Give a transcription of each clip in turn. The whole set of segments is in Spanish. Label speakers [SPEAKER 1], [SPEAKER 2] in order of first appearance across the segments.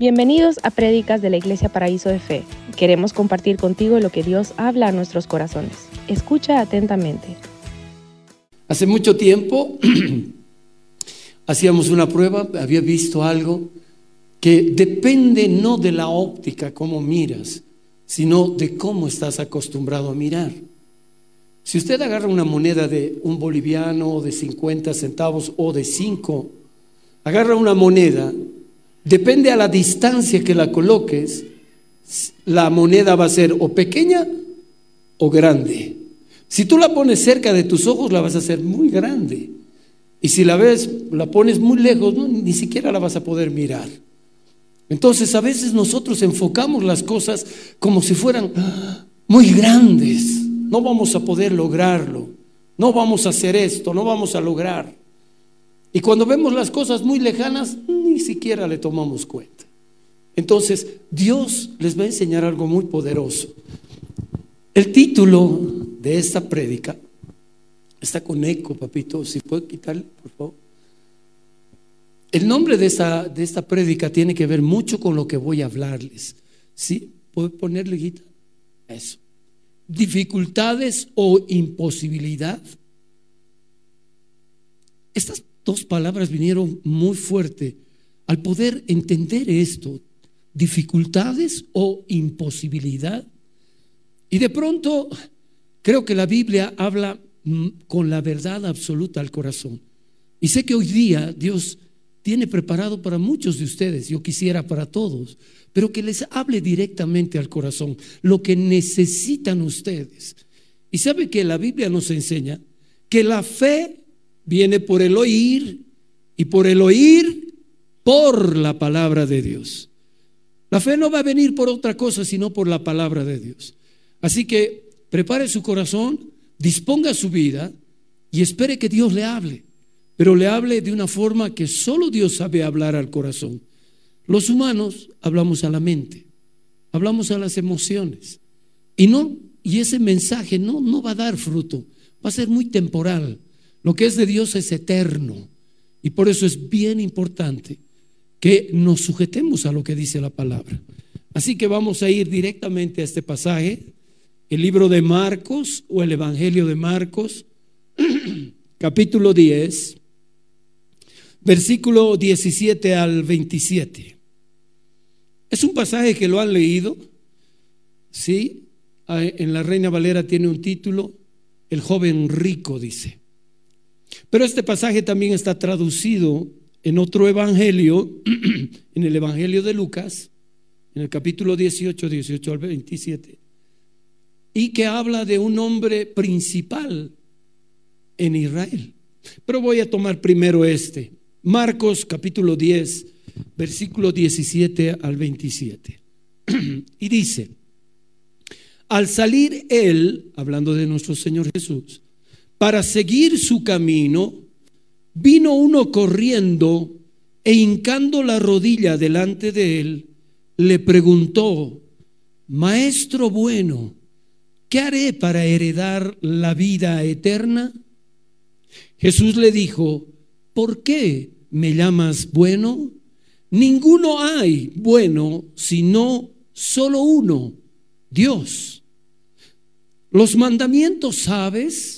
[SPEAKER 1] Bienvenidos a Prédicas de la Iglesia Paraíso de Fe. Queremos compartir contigo lo que Dios habla a nuestros corazones. Escucha atentamente.
[SPEAKER 2] Hace mucho tiempo hacíamos una prueba, había visto algo que depende no de la óptica, cómo miras, sino de cómo estás acostumbrado a mirar. Si usted agarra una moneda de un boliviano, de 50 centavos o de 5, agarra una moneda Depende a la distancia que la coloques, la moneda va a ser o pequeña o grande. Si tú la pones cerca de tus ojos, la vas a hacer muy grande. Y si la ves, la pones muy lejos, ni siquiera la vas a poder mirar. Entonces a veces nosotros enfocamos las cosas como si fueran ¡ah! muy grandes. No vamos a poder lograrlo. No vamos a hacer esto, no vamos a lograr. Y cuando vemos las cosas muy lejanas, ni siquiera le tomamos cuenta. Entonces, Dios les va a enseñar algo muy poderoso. El título de esta prédica está con eco, papito. Si puede quitarle, por favor. El nombre de esta, de esta prédica tiene que ver mucho con lo que voy a hablarles. ¿Sí? ¿Puede ponerle guita? Eso. Dificultades o imposibilidad. Estas dos palabras vinieron muy fuerte al poder entender esto, dificultades o imposibilidad. Y de pronto creo que la Biblia habla mm, con la verdad absoluta al corazón. Y sé que hoy día Dios tiene preparado para muchos de ustedes, yo quisiera para todos, pero que les hable directamente al corazón, lo que necesitan ustedes. Y sabe que la Biblia nos enseña que la fe viene por el oír y por el oír por la palabra de Dios. La fe no va a venir por otra cosa sino por la palabra de Dios. Así que prepare su corazón, disponga su vida y espere que Dios le hable, pero le hable de una forma que solo Dios sabe hablar al corazón. Los humanos hablamos a la mente, hablamos a las emociones y no y ese mensaje no no va a dar fruto, va a ser muy temporal. Lo que es de Dios es eterno. Y por eso es bien importante que nos sujetemos a lo que dice la palabra. Así que vamos a ir directamente a este pasaje, el libro de Marcos o el Evangelio de Marcos, capítulo 10, versículo 17 al 27. Es un pasaje que lo han leído, ¿sí? Ah, en la Reina Valera tiene un título, El joven rico, dice. Pero este pasaje también está traducido en otro evangelio, en el evangelio de Lucas, en el capítulo 18, 18 al 27, y que habla de un hombre principal en Israel. Pero voy a tomar primero este, Marcos capítulo 10, versículo 17 al 27. y dice, al salir él, hablando de nuestro Señor Jesús, para seguir su camino, vino uno corriendo e hincando la rodilla delante de él, le preguntó, Maestro bueno, ¿qué haré para heredar la vida eterna? Jesús le dijo, ¿por qué me llamas bueno? Ninguno hay bueno sino solo uno, Dios. Los mandamientos sabes,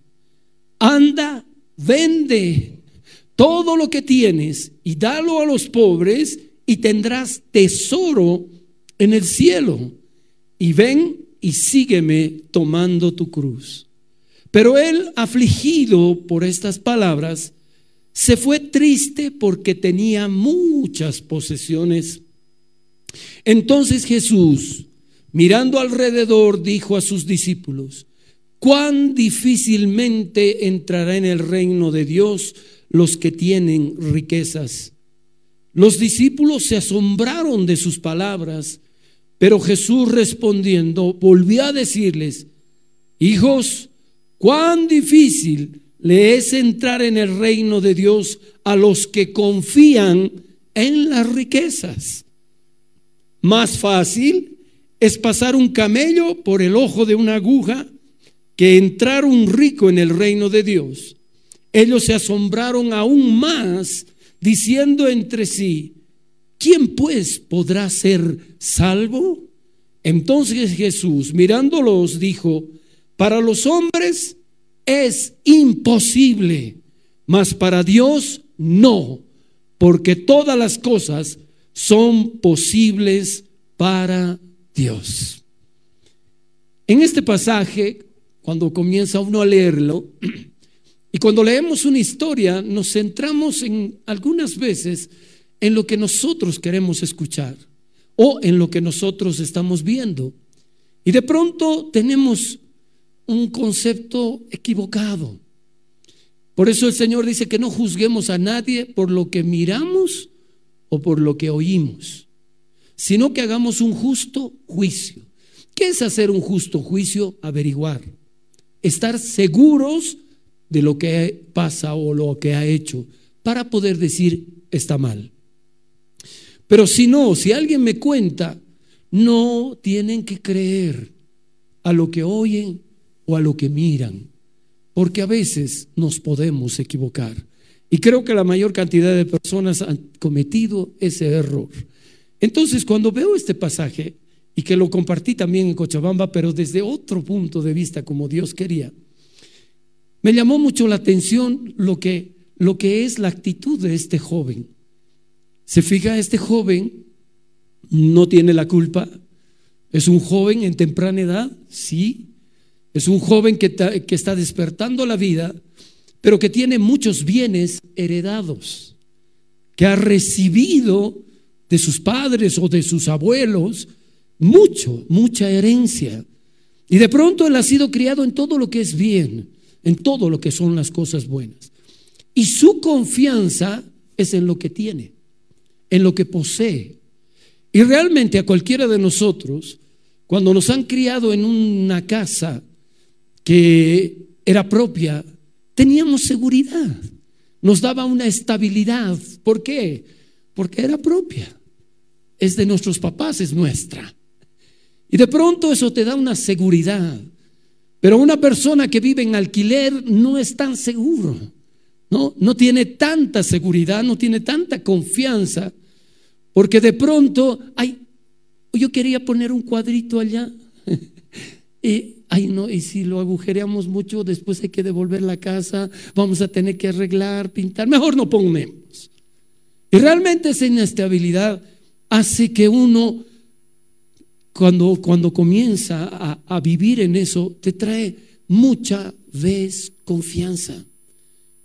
[SPEAKER 2] anda, vende todo lo que tienes y dalo a los pobres y tendrás tesoro en el cielo. Y ven y sígueme tomando tu cruz. Pero él, afligido por estas palabras, se fue triste porque tenía muchas posesiones. Entonces Jesús, mirando alrededor, dijo a sus discípulos, cuán difícilmente entrará en el reino de Dios los que tienen riquezas. Los discípulos se asombraron de sus palabras, pero Jesús respondiendo volvió a decirles, hijos, cuán difícil le es entrar en el reino de Dios a los que confían en las riquezas. Más fácil es pasar un camello por el ojo de una aguja que entrar un rico en el reino de Dios. Ellos se asombraron aún más, diciendo entre sí, ¿quién pues podrá ser salvo? Entonces Jesús, mirándolos, dijo, para los hombres es imposible, mas para Dios no, porque todas las cosas son posibles para Dios. En este pasaje, cuando comienza uno a leerlo, y cuando leemos una historia, nos centramos en algunas veces en lo que nosotros queremos escuchar o en lo que nosotros estamos viendo. Y de pronto tenemos un concepto equivocado. Por eso el Señor dice que no juzguemos a nadie por lo que miramos o por lo que oímos, sino que hagamos un justo juicio. ¿Qué es hacer un justo juicio? Averiguar. Estar seguros de lo que pasa o lo que ha hecho para poder decir está mal. Pero si no, si alguien me cuenta, no tienen que creer a lo que oyen o a lo que miran, porque a veces nos podemos equivocar. Y creo que la mayor cantidad de personas han cometido ese error. Entonces, cuando veo este pasaje, y que lo compartí también en Cochabamba, pero desde otro punto de vista, como Dios quería, me llamó mucho la atención lo que, lo que es la actitud de este joven. Se fija, este joven no tiene la culpa. Es un joven en temprana edad, sí, es un joven que, que está despertando la vida, pero que tiene muchos bienes heredados, que ha recibido de sus padres o de sus abuelos mucho, mucha herencia. Y de pronto él ha sido criado en todo lo que es bien, en todo lo que son las cosas buenas. Y su confianza es en lo que tiene, en lo que posee. Y realmente a cualquiera de nosotros, cuando nos han criado en una casa, que era propia, teníamos seguridad, nos daba una estabilidad. ¿Por qué? Porque era propia. Es de nuestros papás, es nuestra. Y de pronto eso te da una seguridad. Pero una persona que vive en alquiler no es tan seguro. No, no tiene tanta seguridad, no tiene tanta confianza, porque de pronto, ay, yo quería poner un cuadrito allá. y ay no, y si lo agujereamos mucho, después hay que devolver la casa, vamos a tener que arreglar, pintar, mejor no pongamos. Y realmente esa inestabilidad hace que uno, cuando, cuando comienza a, a vivir en eso, te trae mucha desconfianza.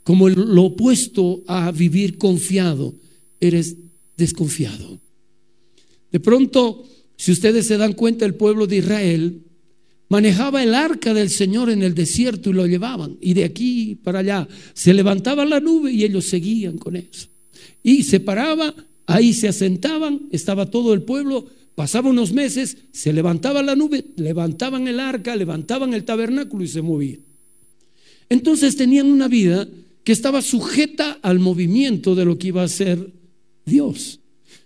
[SPEAKER 2] Como lo opuesto a vivir confiado, eres desconfiado. De pronto, si ustedes se dan cuenta, el pueblo de Israel manejaba el arca del Señor en el desierto y lo llevaban. Y de aquí para allá se levantaba la nube y ellos seguían con eso. Y se paraba, ahí se asentaban, estaba todo el pueblo, pasaba unos meses, se levantaba la nube, levantaban el arca, levantaban el tabernáculo y se movían. Entonces tenían una vida que estaba sujeta al movimiento de lo que iba a ser Dios.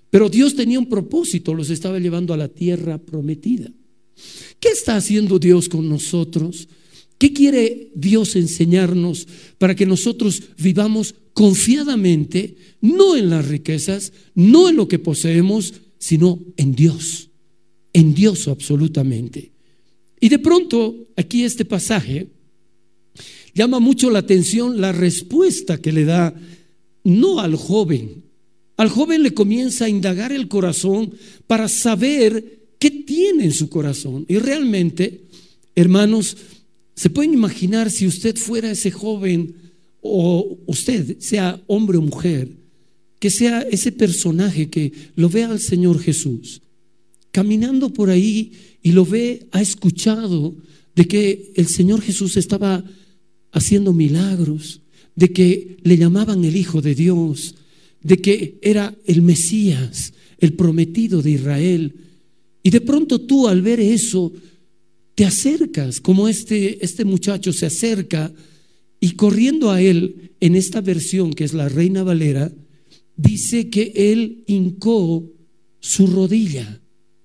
[SPEAKER 2] Pero Dios tenía un propósito, los estaba llevando a la tierra prometida. ¿Qué está haciendo Dios con nosotros? ¿Qué quiere Dios enseñarnos para que nosotros vivamos confiadamente, no en las riquezas, no en lo que poseemos, sino en Dios? En Dios absolutamente. Y de pronto, aquí este pasaje llama mucho la atención la respuesta que le da no al joven. Al joven le comienza a indagar el corazón para saber ¿Qué tiene en su corazón? Y realmente, hermanos, se pueden imaginar si usted fuera ese joven o usted, sea hombre o mujer, que sea ese personaje que lo ve al Señor Jesús, caminando por ahí y lo ve, ha escuchado de que el Señor Jesús estaba haciendo milagros, de que le llamaban el Hijo de Dios, de que era el Mesías, el prometido de Israel. Y de pronto tú al ver eso, te acercas, como este, este muchacho se acerca y corriendo a él, en esta versión que es la Reina Valera, dice que él hincó su rodilla,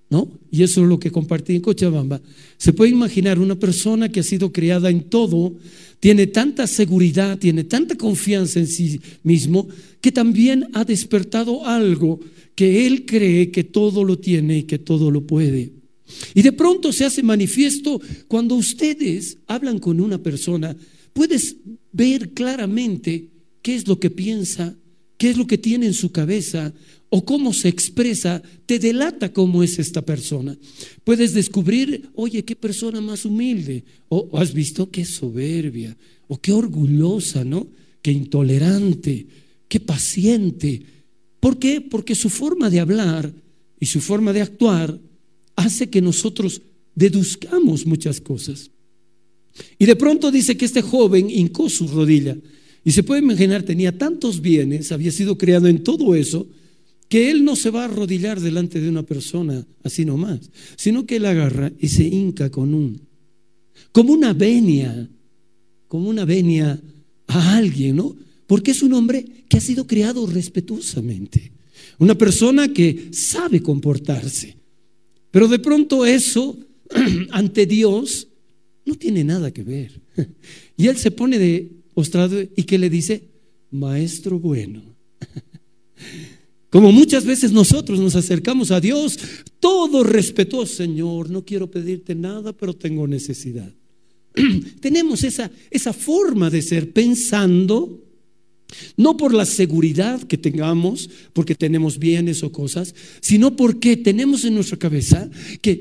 [SPEAKER 2] ¿no? Y eso es lo que compartí en Cochabamba. Se puede imaginar una persona que ha sido criada en todo, tiene tanta seguridad, tiene tanta confianza en sí mismo, que también ha despertado algo que él cree que todo lo tiene y que todo lo puede. Y de pronto se hace manifiesto cuando ustedes hablan con una persona, puedes ver claramente qué es lo que piensa, qué es lo que tiene en su cabeza o cómo se expresa, te delata cómo es esta persona. Puedes descubrir, oye, qué persona más humilde, o, has visto qué soberbia, o qué orgullosa, ¿no? Qué intolerante, qué paciente. ¿Por qué? Porque su forma de hablar y su forma de actuar hace que nosotros deduzcamos muchas cosas. Y de pronto dice que este joven hincó su rodilla. Y se puede imaginar, tenía tantos bienes, había sido creado en todo eso, que él no se va a arrodillar delante de una persona así nomás, sino que él agarra y se hinca con un, como una venia, como una venia a alguien, ¿no? Porque es un hombre que ha sido creado respetuosamente, una persona que sabe comportarse. Pero de pronto eso ante Dios no tiene nada que ver. Y él se pone de postrado y que le dice, maestro bueno. Como muchas veces nosotros nos acercamos a Dios, todo respetuoso, Señor, no quiero pedirte nada, pero tengo necesidad. Tenemos esa, esa forma de ser pensando no por la seguridad que tengamos, porque tenemos bienes o cosas, sino porque tenemos en nuestra cabeza que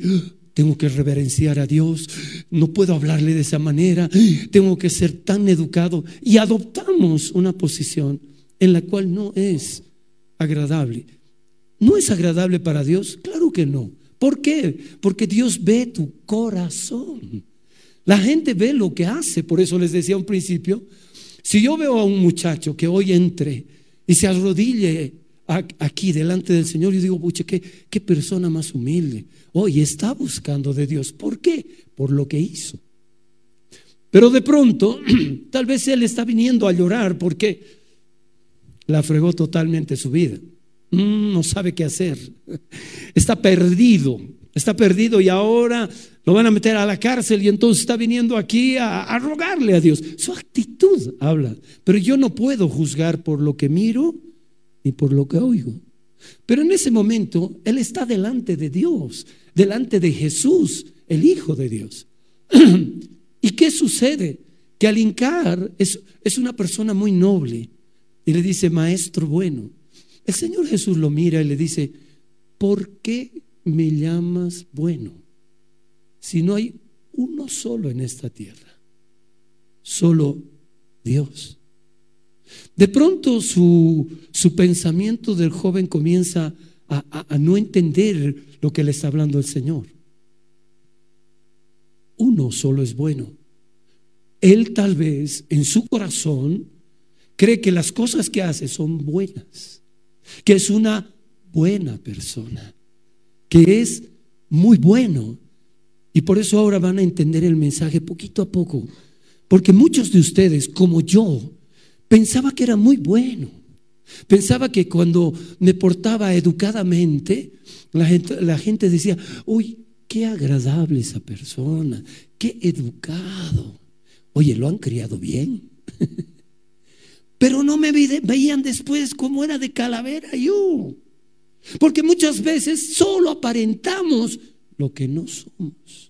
[SPEAKER 2] tengo que reverenciar a Dios, no puedo hablarle de esa manera, tengo que ser tan educado y adoptamos una posición en la cual no es agradable. ¿No es agradable para Dios? Claro que no. ¿Por qué? Porque Dios ve tu corazón. La gente ve lo que hace, por eso les decía un principio, si yo veo a un muchacho que hoy entre y se arrodille aquí delante del Señor, yo digo, pucha, qué, qué persona más humilde. Hoy está buscando de Dios. ¿Por qué? Por lo que hizo. Pero de pronto, tal vez él está viniendo a llorar porque la fregó totalmente su vida. Mm, no sabe qué hacer. Está perdido. Está perdido y ahora lo van a meter a la cárcel y entonces está viniendo aquí a, rogarle a Dios. Su actitud habla, pero yo no puedo juzgar por lo que miro ni por lo que oigo. Pero en ese momento Él está delante de Dios, delante de Jesús, el Hijo de Dios. ¿Y qué sucede? Que al hincar es, es una persona muy noble y le dice, maestro bueno. El Señor Jesús lo mira y le dice, ¿por qué me llamas bueno? si no hay uno solo en esta tierra? Solo Dios. De pronto su, su pensamiento del joven comienza a, a no entender lo que le está hablando el Señor. Uno solo es bueno. Él tal vez en su corazón cree que las cosas que hace son buenas, que es una buena persona, que es muy bueno, y por eso ahora van a entender el mensaje poquito a poco. Porque muchos de ustedes, como yo, pensaba que era muy bueno. Pensaba que cuando me portaba educadamente, la gente, la gente decía, uy, qué agradable esa persona, qué educado. Oye, lo han criado bien. Pero no me veían después como era de calavera yo. Porque muchas veces solo aparentamos lo que no somos.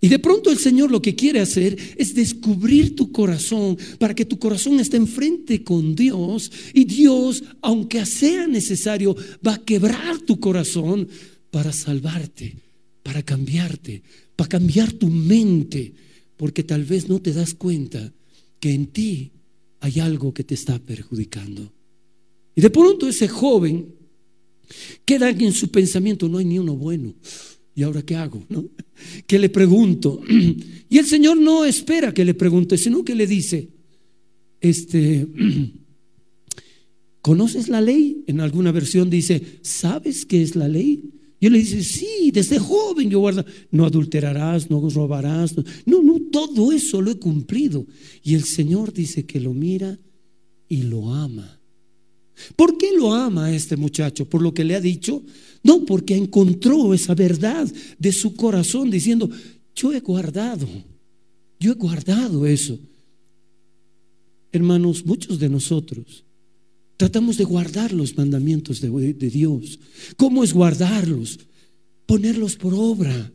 [SPEAKER 2] Y de pronto el Señor lo que quiere hacer es descubrir tu corazón para que tu corazón esté enfrente con Dios y Dios, aunque sea necesario, va a quebrar tu corazón para salvarte, para cambiarte, para cambiar tu mente, porque tal vez no te das cuenta que en ti hay algo que te está perjudicando. Y de pronto ese joven Queda en su pensamiento, no hay ni uno bueno. ¿Y ahora qué hago? ¿No? Que le pregunto. Y el Señor no espera que le pregunte, sino que le dice, este, ¿conoces la ley? En alguna versión dice, ¿sabes qué es la ley? Y él le dice, sí, desde joven yo guardo, no adulterarás, no robarás, no, no, todo eso lo he cumplido. Y el Señor dice que lo mira y lo ama. ¿Por qué lo ama este muchacho? ¿Por lo que le ha dicho? No, porque encontró esa verdad de su corazón diciendo, yo he guardado, yo he guardado eso. Hermanos, muchos de nosotros tratamos de guardar los mandamientos de, de Dios. ¿Cómo es guardarlos? Ponerlos por obra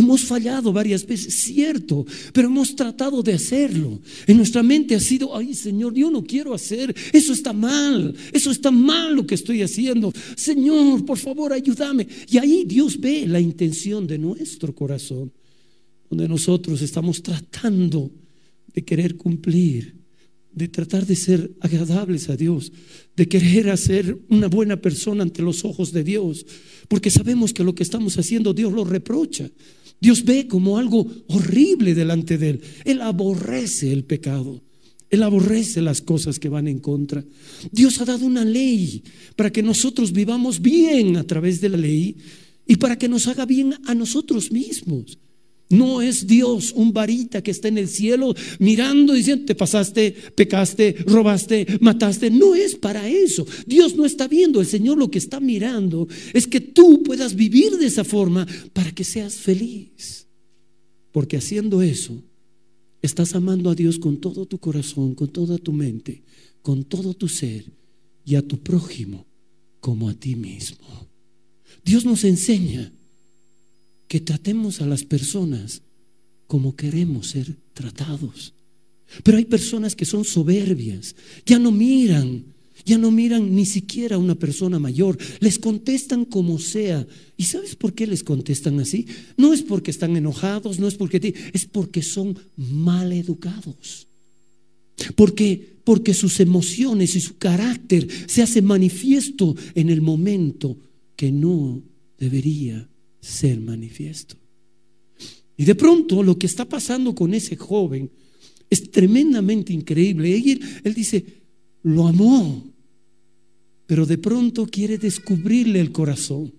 [SPEAKER 2] Hemos fallado varias veces, cierto, pero hemos tratado de hacerlo. En nuestra mente ha sido, ay Señor, yo no quiero hacer, eso está mal, eso está mal lo que estoy haciendo. Señor, por favor, ayúdame. Y ahí Dios ve la intención de nuestro corazón, donde nosotros estamos tratando de querer cumplir, de tratar de ser agradables a Dios, de querer hacer una buena persona ante los ojos de Dios, porque sabemos que lo que estamos haciendo Dios lo reprocha. Dios ve como algo horrible delante de él. Él aborrece el pecado. Él aborrece las cosas que van en contra. Dios ha dado una ley para que nosotros vivamos bien a través de la ley y para que nos haga bien a nosotros mismos. No es Dios un varita que está en el cielo mirando y diciendo, te pasaste, pecaste, robaste, mataste. No es para eso. Dios no está viendo. El Señor lo que está mirando es que tú puedas vivir de esa forma para que seas feliz. Porque haciendo eso, estás amando a Dios con todo tu corazón, con toda tu mente, con todo tu ser y a tu prójimo como a ti mismo. Dios nos enseña que tratemos a las personas como queremos ser tratados. Pero hay personas que son soberbias, ya no miran, ya no miran ni siquiera a una persona mayor, les contestan como sea. ¿Y sabes por qué les contestan así? No es porque están enojados, no es porque es porque son mal educados. Porque porque sus emociones y su carácter se hace manifiesto en el momento que no debería ser manifiesto. Y de pronto lo que está pasando con ese joven es tremendamente increíble. Él, él dice, lo amó, pero de pronto quiere descubrirle el corazón.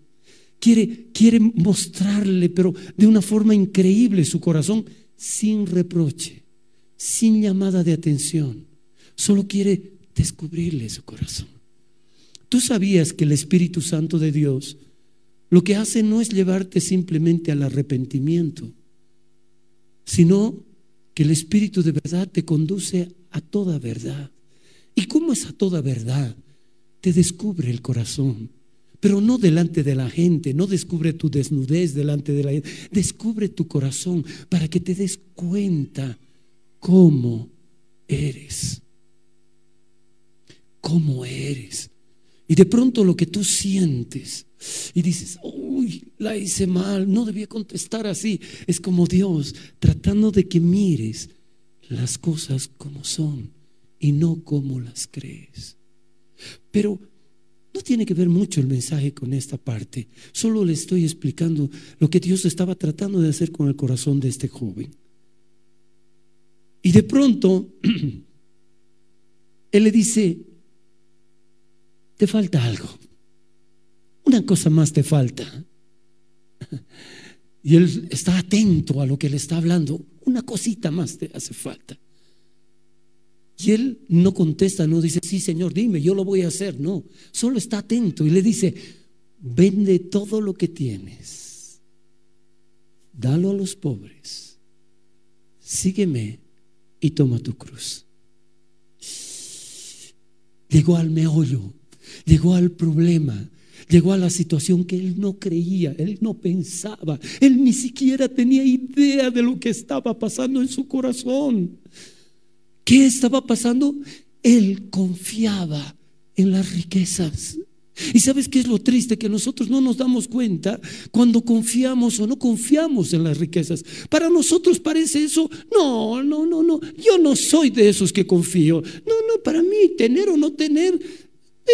[SPEAKER 2] Quiere, quiere mostrarle, pero de una forma increíble su corazón, sin reproche, sin llamada de atención. Solo quiere descubrirle su corazón. Tú sabías que el Espíritu Santo de Dios lo que hace no es llevarte simplemente al arrepentimiento, sino que el Espíritu de verdad te conduce a toda verdad. ¿Y cómo es a toda verdad? Te descubre el corazón, pero no delante de la gente, no descubre tu desnudez delante de la gente, descubre tu corazón para que te des cuenta cómo eres. ¿Cómo eres? Y de pronto lo que tú sientes y dices, uy, la hice mal, no debía contestar así. Es como Dios tratando de que mires las cosas como son y no como las crees. Pero no tiene que ver mucho el mensaje con esta parte. Solo le estoy explicando lo que Dios estaba tratando de hacer con el corazón de este joven. Y de pronto, Él le dice, te falta algo. Una cosa más te falta. Y él está atento a lo que le está hablando. Una cosita más te hace falta. Y él no contesta, no dice, sí, Señor, dime, yo lo voy a hacer. No, solo está atento y le dice, vende todo lo que tienes, dalo a los pobres, sígueme y toma tu cruz. Llegó al meollo, llegó al problema, Llegó a la situación que él no creía, él no pensaba, él ni siquiera tenía idea de lo que estaba pasando en su corazón. ¿Qué estaba pasando? Él confiaba en las riquezas. ¿Y sabes qué es lo triste? Que nosotros no nos damos cuenta cuando confiamos o no confiamos en las riquezas. Para nosotros parece eso, no, no, no, no, yo no soy de esos que confío. No, no, para mí tener o no tener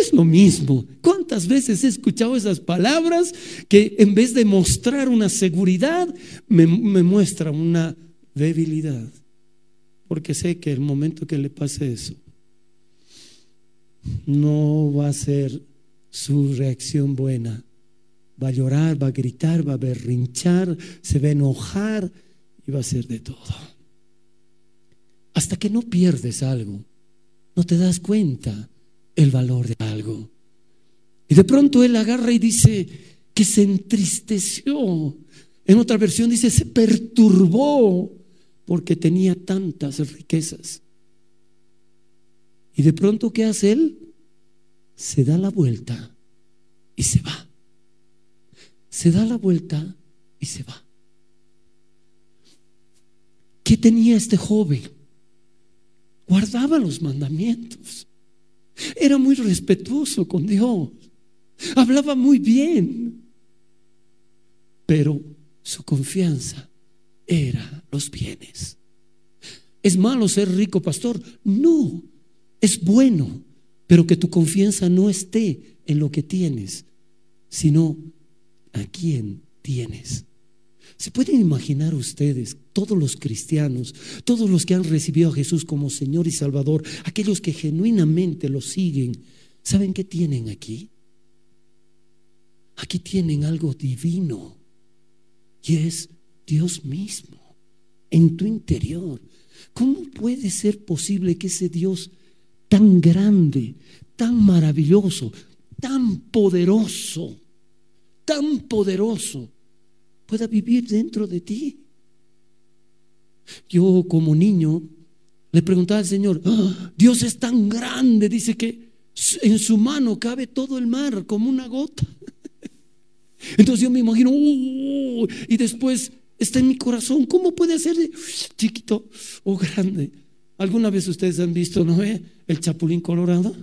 [SPEAKER 2] es lo mismo. ¿Cuántas veces he escuchado esas palabras que en vez de mostrar una seguridad, me, muestran una debilidad? Porque sé que el momento que le pase eso, no va a ser su reacción buena. Va a llorar, va a gritar, va a berrinchar, se va a enojar y va a hacer de todo. Hasta que no pierdes algo, no te das cuenta el valor de algo. Y de pronto él agarra y dice que se entristeció. En otra versión dice, se perturbó porque tenía tantas riquezas. Y de pronto, ¿qué hace él? Se da la vuelta y se va. Se da la vuelta y se va. ¿Qué tenía este joven? Guardaba los mandamientos. Era muy respetuoso con Dios. Hablaba muy bien. Pero su confianza era los bienes. ¿Es malo ser rico, pastor? No, es bueno, pero que tu confianza no esté en lo que tienes, sino a quién tienes. ¿Se pueden imaginar ustedes, todos los cristianos, todos los que han recibido a Jesús como Señor y Salvador, aquellos que genuinamente lo siguen, ¿saben qué tienen aquí? Aquí tienen algo divino y es Dios mismo en tu interior. ¿Cómo puede ser posible que ese Dios tan grande, tan maravilloso, tan poderoso, tan poderoso, pueda vivir dentro de ti? Yo como niño le preguntaba al Señor, ah, Dios es tan grande, dice que en su mano cabe todo el mar como una gota. Entonces yo me imagino, y después está en mi corazón. ¿Cómo puede ser chiquito o grande? ¿Alguna vez ustedes han visto, no El chapulín colorado.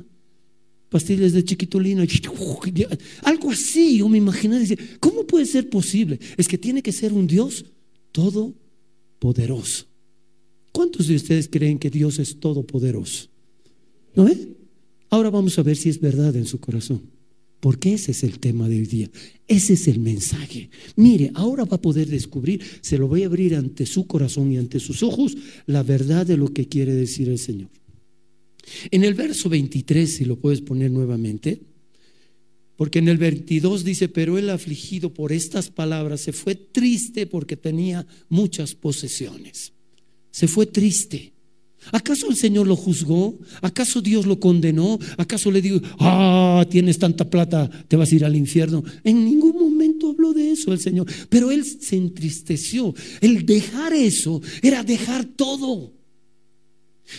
[SPEAKER 2] Pastillas de chiquitolina. Algo así, yo me imagino. ¿Cómo puede ser posible? Es que tiene que ser un Dios todopoderoso. ¿Cuántos de ustedes creen que Dios es todopoderoso? ¿No ve? Ahora vamos a ver si es verdad en su corazón. Porque ese es el tema de hoy día. Ese es el mensaje. Mire, ahora va a poder descubrir, se lo voy a abrir ante su corazón y ante sus ojos, la verdad de lo que quiere decir el Señor. En el verso 23, si lo puedes poner nuevamente, porque en el 22 dice, pero él afligido por estas palabras se fue triste porque tenía muchas posesiones. Se fue triste. ¿Acaso el Señor lo juzgó? ¿Acaso Dios lo condenó? ¿Acaso le dijo, ah, tienes tanta plata, te vas a ir al infierno? En ningún momento habló de eso el Señor, pero él se entristeció. El dejar eso era dejar todo.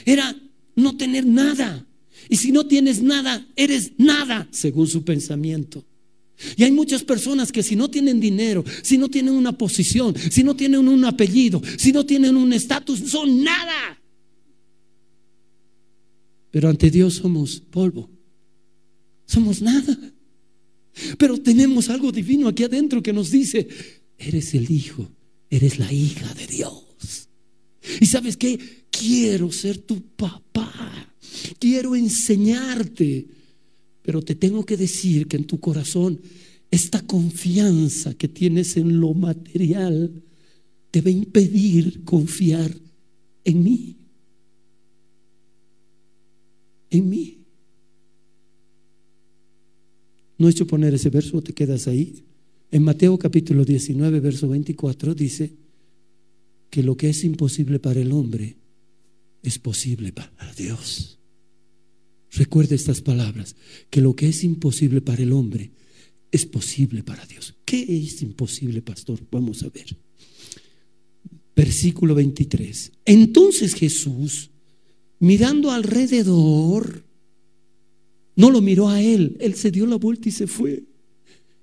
[SPEAKER 2] Era no tener nada. Y si no tienes nada, eres nada, según su pensamiento. Y hay muchas personas que si no tienen dinero, si no tienen una posición, si no tienen un apellido, si no tienen un estatus, son nada. Pero ante Dios somos polvo. Somos nada. Pero tenemos algo divino aquí adentro que nos dice, eres el hijo, eres la hija de Dios. Y sabes qué? Quiero ser tu papá. Quiero enseñarte. Pero te tengo que decir que en tu corazón esta confianza que tienes en lo material te va a impedir confiar en mí en mí. No he hecho poner ese verso, te quedas ahí. En Mateo capítulo 19, verso 24 dice que lo que es imposible para el hombre es posible para Dios. Recuerda estas palabras, que lo que es imposible para el hombre es posible para Dios. ¿Qué es imposible, pastor? Vamos a ver. Versículo 23. Entonces Jesús mirando alrededor, no lo miró a él, él se dio la vuelta y se fue.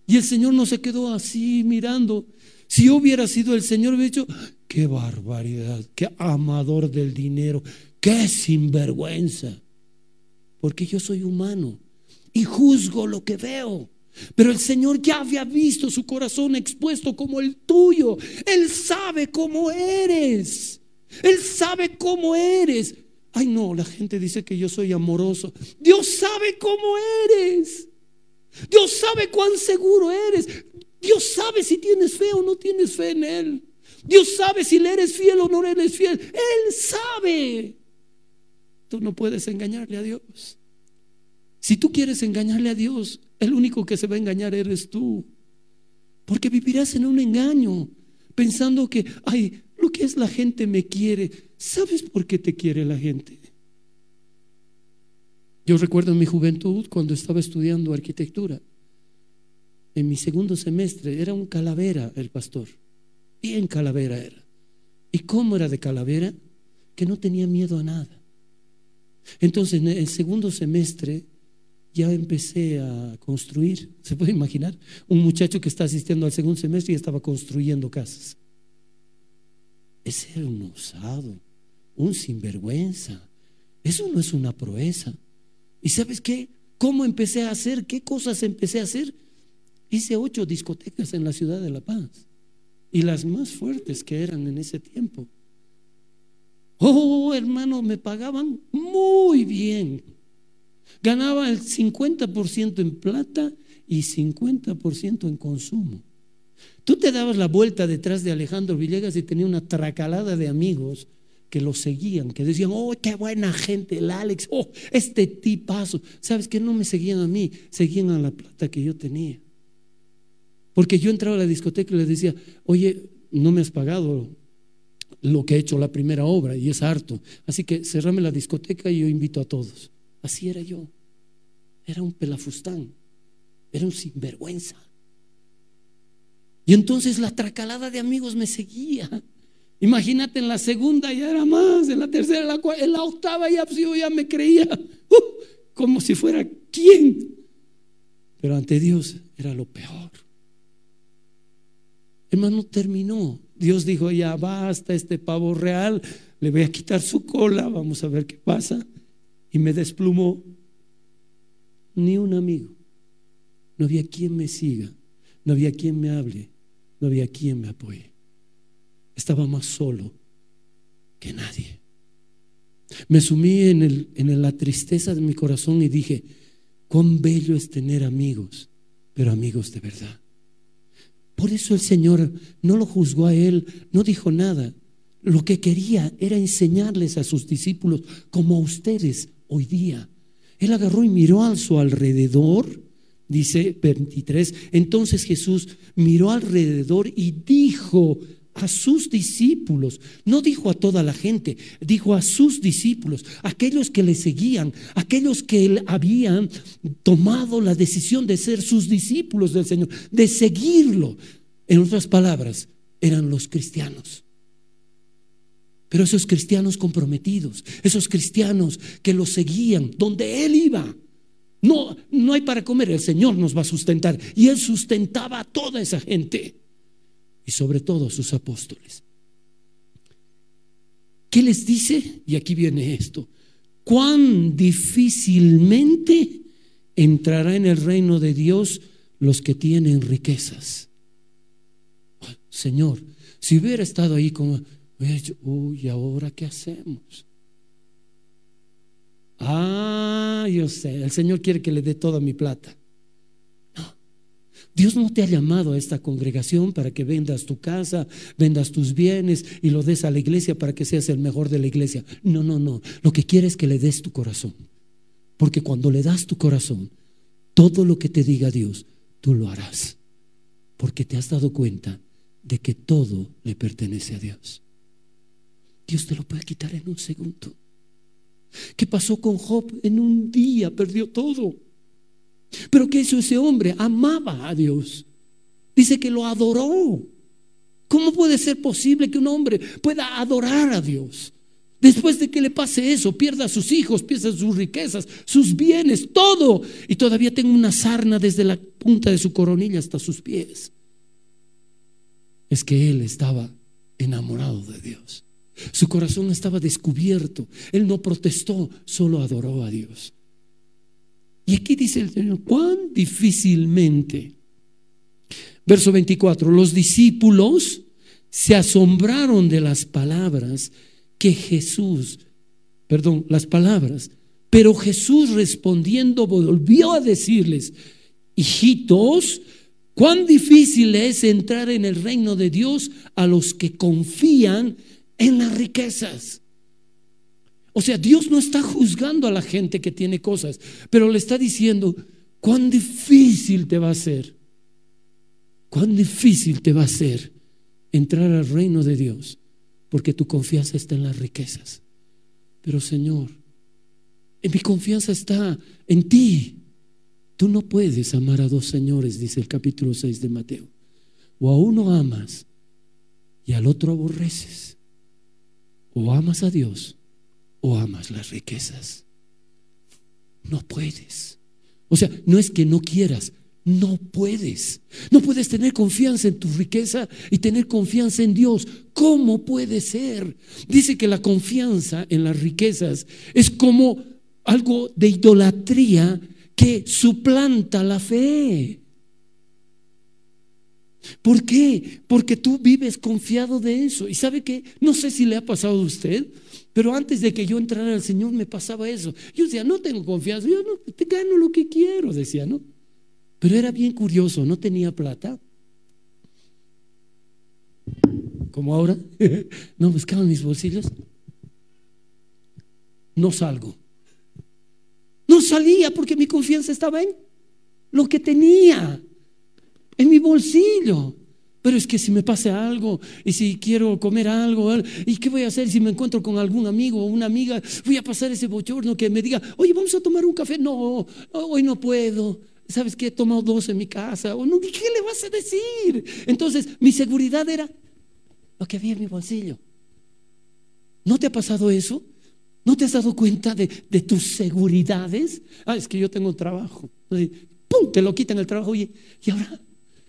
[SPEAKER 2] Y el Señor no se quedó así mirando. Si hubiera sido el Señor, hubiera dicho, qué barbaridad, qué amador del dinero, qué sinvergüenza. Porque yo soy humano y juzgo lo que veo. Pero el Señor ya había visto su corazón expuesto como el tuyo. Él sabe cómo eres. Él sabe cómo eres. Ay, no, la gente dice que yo soy amoroso. Dios sabe cómo eres. Dios sabe cuán seguro eres. Dios sabe si tienes fe o no tienes fe en Él. Dios sabe si le eres fiel o no le eres fiel. Él sabe. Tú no puedes engañarle a Dios. Si tú quieres engañarle a Dios, el único que se va a engañar eres tú. Porque vivirás en un engaño, pensando que, ay, lo que es la gente me quiere. ¿Sabes por qué te quiere la gente? Yo recuerdo en mi juventud cuando estaba estudiando arquitectura. En mi segundo semestre era un calavera el pastor. Bien calavera era. ¿Y cómo era de calavera? Que no tenía miedo a nada. Entonces en el segundo semestre ya empecé a construir. ¿Se puede imaginar? Un muchacho que está asistiendo al segundo semestre y estaba construyendo casas. Ese era un osado, un sinvergüenza. Eso no es una proeza. ¿Y sabes qué? ¿Cómo empecé a hacer? ¿Qué cosas empecé a hacer? Hice ocho discotecas en la ciudad de La Paz. Y las más fuertes que eran en ese tiempo. Oh, hermano, me pagaban muy bien. Ganaba el 50% en plata y 50% en consumo. Tú te dabas la vuelta detrás de Alejandro Villegas y tenía una tracalada de amigos que lo seguían, que decían, oh, qué buena gente, el Alex, oh, este tipazo. ¿Sabes que No me seguían a mí, seguían a la plata que yo tenía. Porque yo entraba a la discoteca y les decía, oye, no me has pagado lo que he hecho la primera obra y es harto. Así que cerrame la discoteca y yo invito a todos. Así era yo. Era un pelafustán, era un sinvergüenza. Y entonces la tracalada de amigos me seguía. Imagínate, en la segunda ya era más, en la tercera, en la, cuarta, en la octava ya, pues, yo ya me creía uh, como si fuera quién. Pero ante Dios era lo peor. Hermano, terminó. Dios dijo, ya basta este pavo real, le voy a quitar su cola, vamos a ver qué pasa. Y me desplumó. Ni un amigo. No había quien me siga, no había quien me hable, no había quien me apoye. Estaba más solo que nadie. Me sumí en, el, en la tristeza de mi corazón y dije, cuán bello es tener amigos, pero amigos de verdad. Por eso el Señor no lo juzgó a él, no dijo nada. Lo que quería era enseñarles a sus discípulos, como a ustedes hoy día. Él agarró y miró a su alrededor Dice 23, entonces Jesús miró alrededor y dijo a sus discípulos, no dijo a toda la gente, dijo a sus discípulos, aquellos que le seguían, aquellos que habían tomado la decisión de ser sus discípulos del Señor, de seguirlo. En otras palabras, eran los cristianos. Pero esos cristianos comprometidos, esos cristianos que lo seguían donde él iba, no, no hay para comer, el Señor nos va a sustentar. Y Él sustentaba a toda esa gente y sobre todo sus apóstoles. ¿Qué les dice? Y aquí viene esto. Cuán difícilmente entrará en el reino de Dios los que tienen riquezas. Señor, si hubiera estado ahí como, uy, ¿ahora qué hacemos? Ah, yo sé, el Señor quiere que le dé toda mi plata. Dios no te ha llamado a esta congregación para que vendas tu casa, vendas tus bienes y lo des a la iglesia para que seas el mejor de la iglesia. No, no, no. Lo que quiere es que le des tu corazón. Porque cuando le das tu corazón, todo lo que te diga Dios, tú lo harás. Porque te has dado cuenta de que todo le pertenece a Dios. Dios te lo puede quitar en un segundo. ¿Qué pasó con Job? En un día perdió todo. Pero ¿qué hizo ese hombre? Amaba a Dios. Dice que lo adoró. ¿Cómo puede ser posible que un hombre pueda adorar a Dios? Después de que le pase eso, pierda a sus hijos, pierda sus riquezas, sus bienes, todo. Y todavía tenga una sarna desde la punta de su coronilla hasta sus pies. Es que él estaba enamorado de Dios. Su corazón estaba descubierto. Él no protestó, solo adoró a Dios. Y aquí dice el Señor, cuán difícilmente. Verso 24, los discípulos se asombraron de las palabras que Jesús, perdón, las palabras, pero Jesús respondiendo volvió a decirles, hijitos, cuán difícil es entrar en el reino de Dios a los que confían en las riquezas. O sea, Dios no está juzgando a la gente que tiene cosas, pero le está diciendo cuán difícil te va a ser, cuán difícil te va a ser entrar al reino de Dios, porque tu confianza está en las riquezas. Pero Señor, en mi confianza está en ti. Tú no puedes amar a dos señores, dice el capítulo 6 de Mateo. O a uno amas y al otro aborreces. O amas a Dios o amas las riquezas. No puedes. O sea, no es que no quieras, no puedes. No puedes tener confianza en tu riqueza y tener confianza en Dios. ¿Cómo puede ser? Dice que la confianza en las riquezas es como algo de idolatría que suplanta la fe. ¿Por qué? Porque tú vives confiado de eso. ¿Y sabe qué? No sé si le ha pasado a usted, pero antes de que yo entrara al Señor me pasaba eso. Yo decía, no tengo confianza, yo no te gano lo que quiero, decía, ¿no? Pero era bien curioso, no tenía plata. Como ahora, no buscaba mis bolsillos. No salgo. No salía porque mi confianza estaba en lo que tenía, en mi bolsillo. Pero es que si me pasa algo y si quiero comer algo, ¿y qué voy a hacer si me encuentro con algún amigo o una amiga? Voy a pasar ese bochorno que me diga, oye, vamos a tomar un café. No, hoy no puedo. ¿sabes qué? He tomado dos en mi casa. O no, ¿qué le vas a decir? Entonces, mi seguridad era lo que había en mi bolsillo. ¿No te ha pasado eso? ¿No te has dado cuenta de, tus seguridades? Ah, es que yo tengo trabajo. ¡Pum! Te lo quitan el trabajo. Oye, ¿y ahora?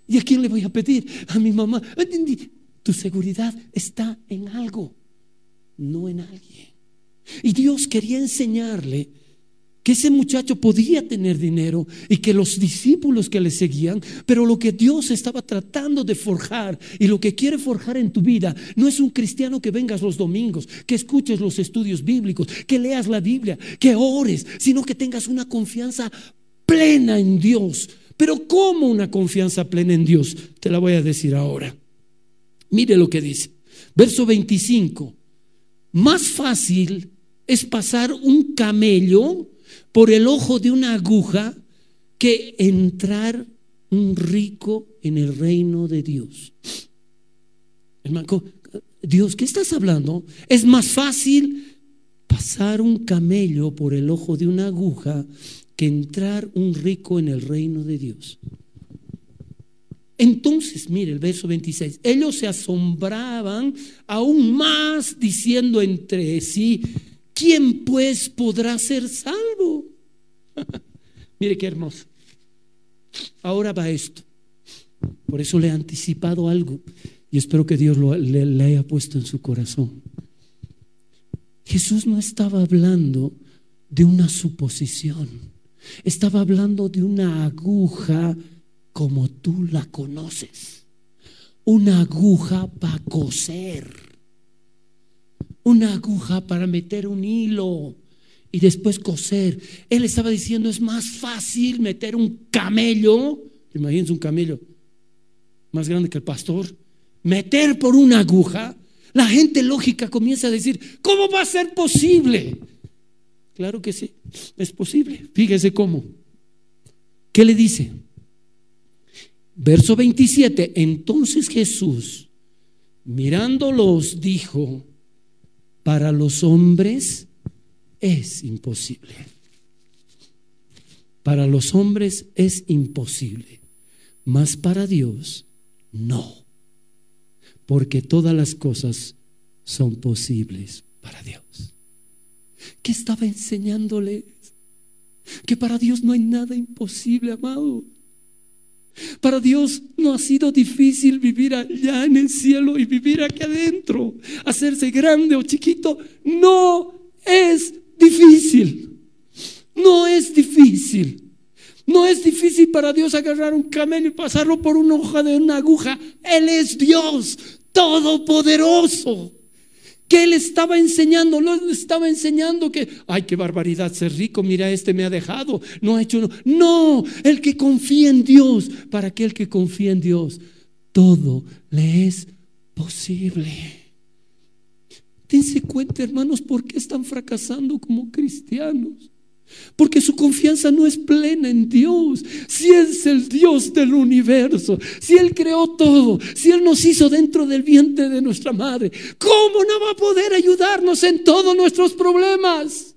[SPEAKER 2] ¿Y a quién le voy a pedir? A mi mamá. Tu seguridad está en algo, no en alguien. Y Dios quería enseñarle que ese muchacho podía tener dinero y que los discípulos que le seguían, pero lo que Dios estaba tratando de forjar y lo que quiere forjar en tu vida no es un cristiano que vengas los domingos, que escuches los estudios bíblicos, que leas la Biblia, que ores, sino que tengas una confianza plena en Dios. Pero ¿cómo una confianza plena en Dios? Te la voy a decir ahora. Mire lo que dice. Verso 25. Más fácil es pasar un camello por el ojo de una aguja que entrar un rico en el reino de Dios. Hermano, Dios, ¿qué estás hablando? Es más fácil pasar un camello por el ojo de una aguja que entrar un rico en el reino de Dios. Entonces, mire el verso 26, ellos se asombraban aún más diciendo entre sí, ¿quién pues podrá ser salvo? Mire qué hermoso. Ahora va esto. Por eso le he anticipado algo y espero que Dios lo, le, haya puesto en su corazón. Jesús no estaba hablando de una suposición, estaba hablando de una aguja como tú la conoces, una aguja para coser una aguja para meter un hilo y después coser. Él estaba diciendo, es más fácil meter un camello, imagínense un camello más grande que el pastor, meter por una aguja. La gente lógica comienza a decir, ¿cómo va a ser posible? Claro que sí, es posible. Fíjese cómo. ¿Qué le dice? Verso 27, entonces Jesús, mirándolos, dijo, para los hombres es imposible. Para los hombres es imposible, mas para Dios no, porque todas las cosas son posibles para Dios. ¿Qué estaba enseñándole? Que para Dios no hay nada imposible, amado. Para Dios no ha sido difícil vivir allá en el cielo y vivir aquí adentro. Hacerse grande o chiquito no es difícil. No es difícil. No es difícil para Dios agarrar un camello y pasarlo por una hoja de una aguja. Él es Dios todopoderoso que él estaba enseñando, no estaba enseñando que, ay, qué barbaridad ser rico, mira, este me ha dejado, no ha hecho, no, no, el que confía en Dios, para aquel que confía en Dios, todo le es posible. Dense cuenta, hermanos, por qué están fracasando como cristianos. Porque su confianza no es plena en Dios. Si es el Dios del universo, si Él creó todo, si Él nos hizo dentro del vientre de nuestra madre, ¿cómo no va a poder ayudarnos en todos nuestros problemas?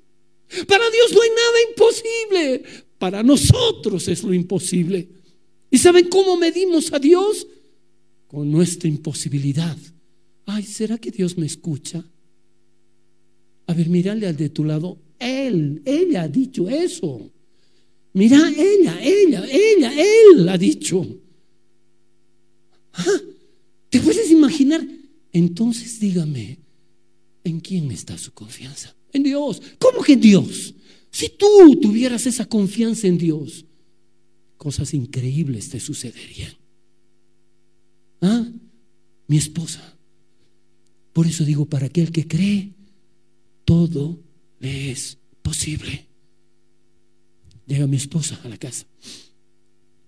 [SPEAKER 2] Para Dios no hay nada imposible. Para nosotros es lo imposible. ¿Y saben cómo medimos a Dios? Con nuestra imposibilidad. Ay, ¿será que Dios me escucha? A ver, mírale al de tu lado. Él, ella ha dicho eso. Mira, ella, ella, ella, él ha dicho. Ah, ¿Te puedes imaginar? Entonces dígame, ¿en quién está su confianza? En Dios. ¿Cómo que en Dios? Si tú tuvieras esa confianza en Dios, cosas increíbles te sucederían. ¿Ah? Mi esposa. Por eso digo, para aquel que cree, todo le es posible. Llega mi esposa a la casa.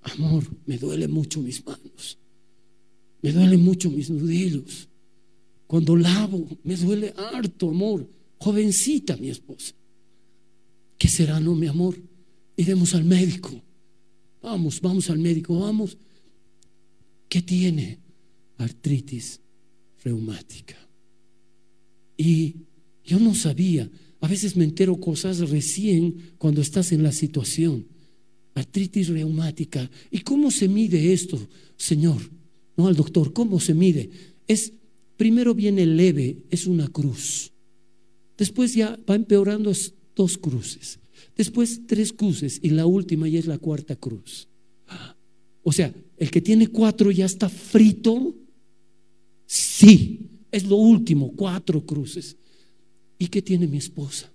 [SPEAKER 2] Amor, me duele mucho mis manos. Me duelen mucho mis nudillos. Cuando lavo, me duele harto, amor. Jovencita mi esposa. ¿Qué será, no, mi amor? Iremos al médico. Vamos, vamos al médico, vamos. ¿Qué tiene? Artritis reumática. Y yo no sabía. A veces me entero cosas recién cuando estás en la situación. Artritis reumática. ¿Y cómo se mide esto, Señor? No al doctor, ¿cómo se mide? Es primero viene leve, es una cruz. Después ya va empeorando dos cruces. Después tres cruces y la última ya es la cuarta cruz. O sea, el que tiene cuatro ya está frito. Sí, es lo último, cuatro cruces. ¿Y qué tiene mi esposa?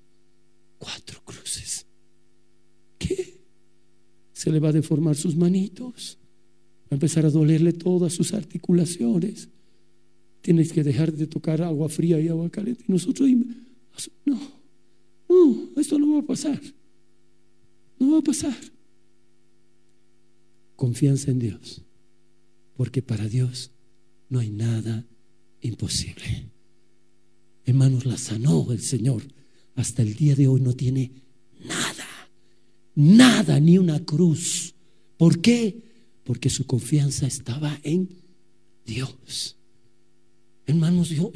[SPEAKER 2] Cuatro cruces. ¿Qué? Se le va a deformar sus manitos. Va a empezar a dolerle todas sus articulaciones. Tienes que dejar de tocar agua fría y agua caliente. Y nosotros, no, no, esto no va a pasar. No va a pasar. Confianza en Dios. Porque para Dios no hay nada imposible. Hermanos, la sanó el Señor. Hasta el día de hoy no tiene nada, nada, ni una cruz. ¿Por qué? Porque su confianza estaba en Dios. Hermanos, yo,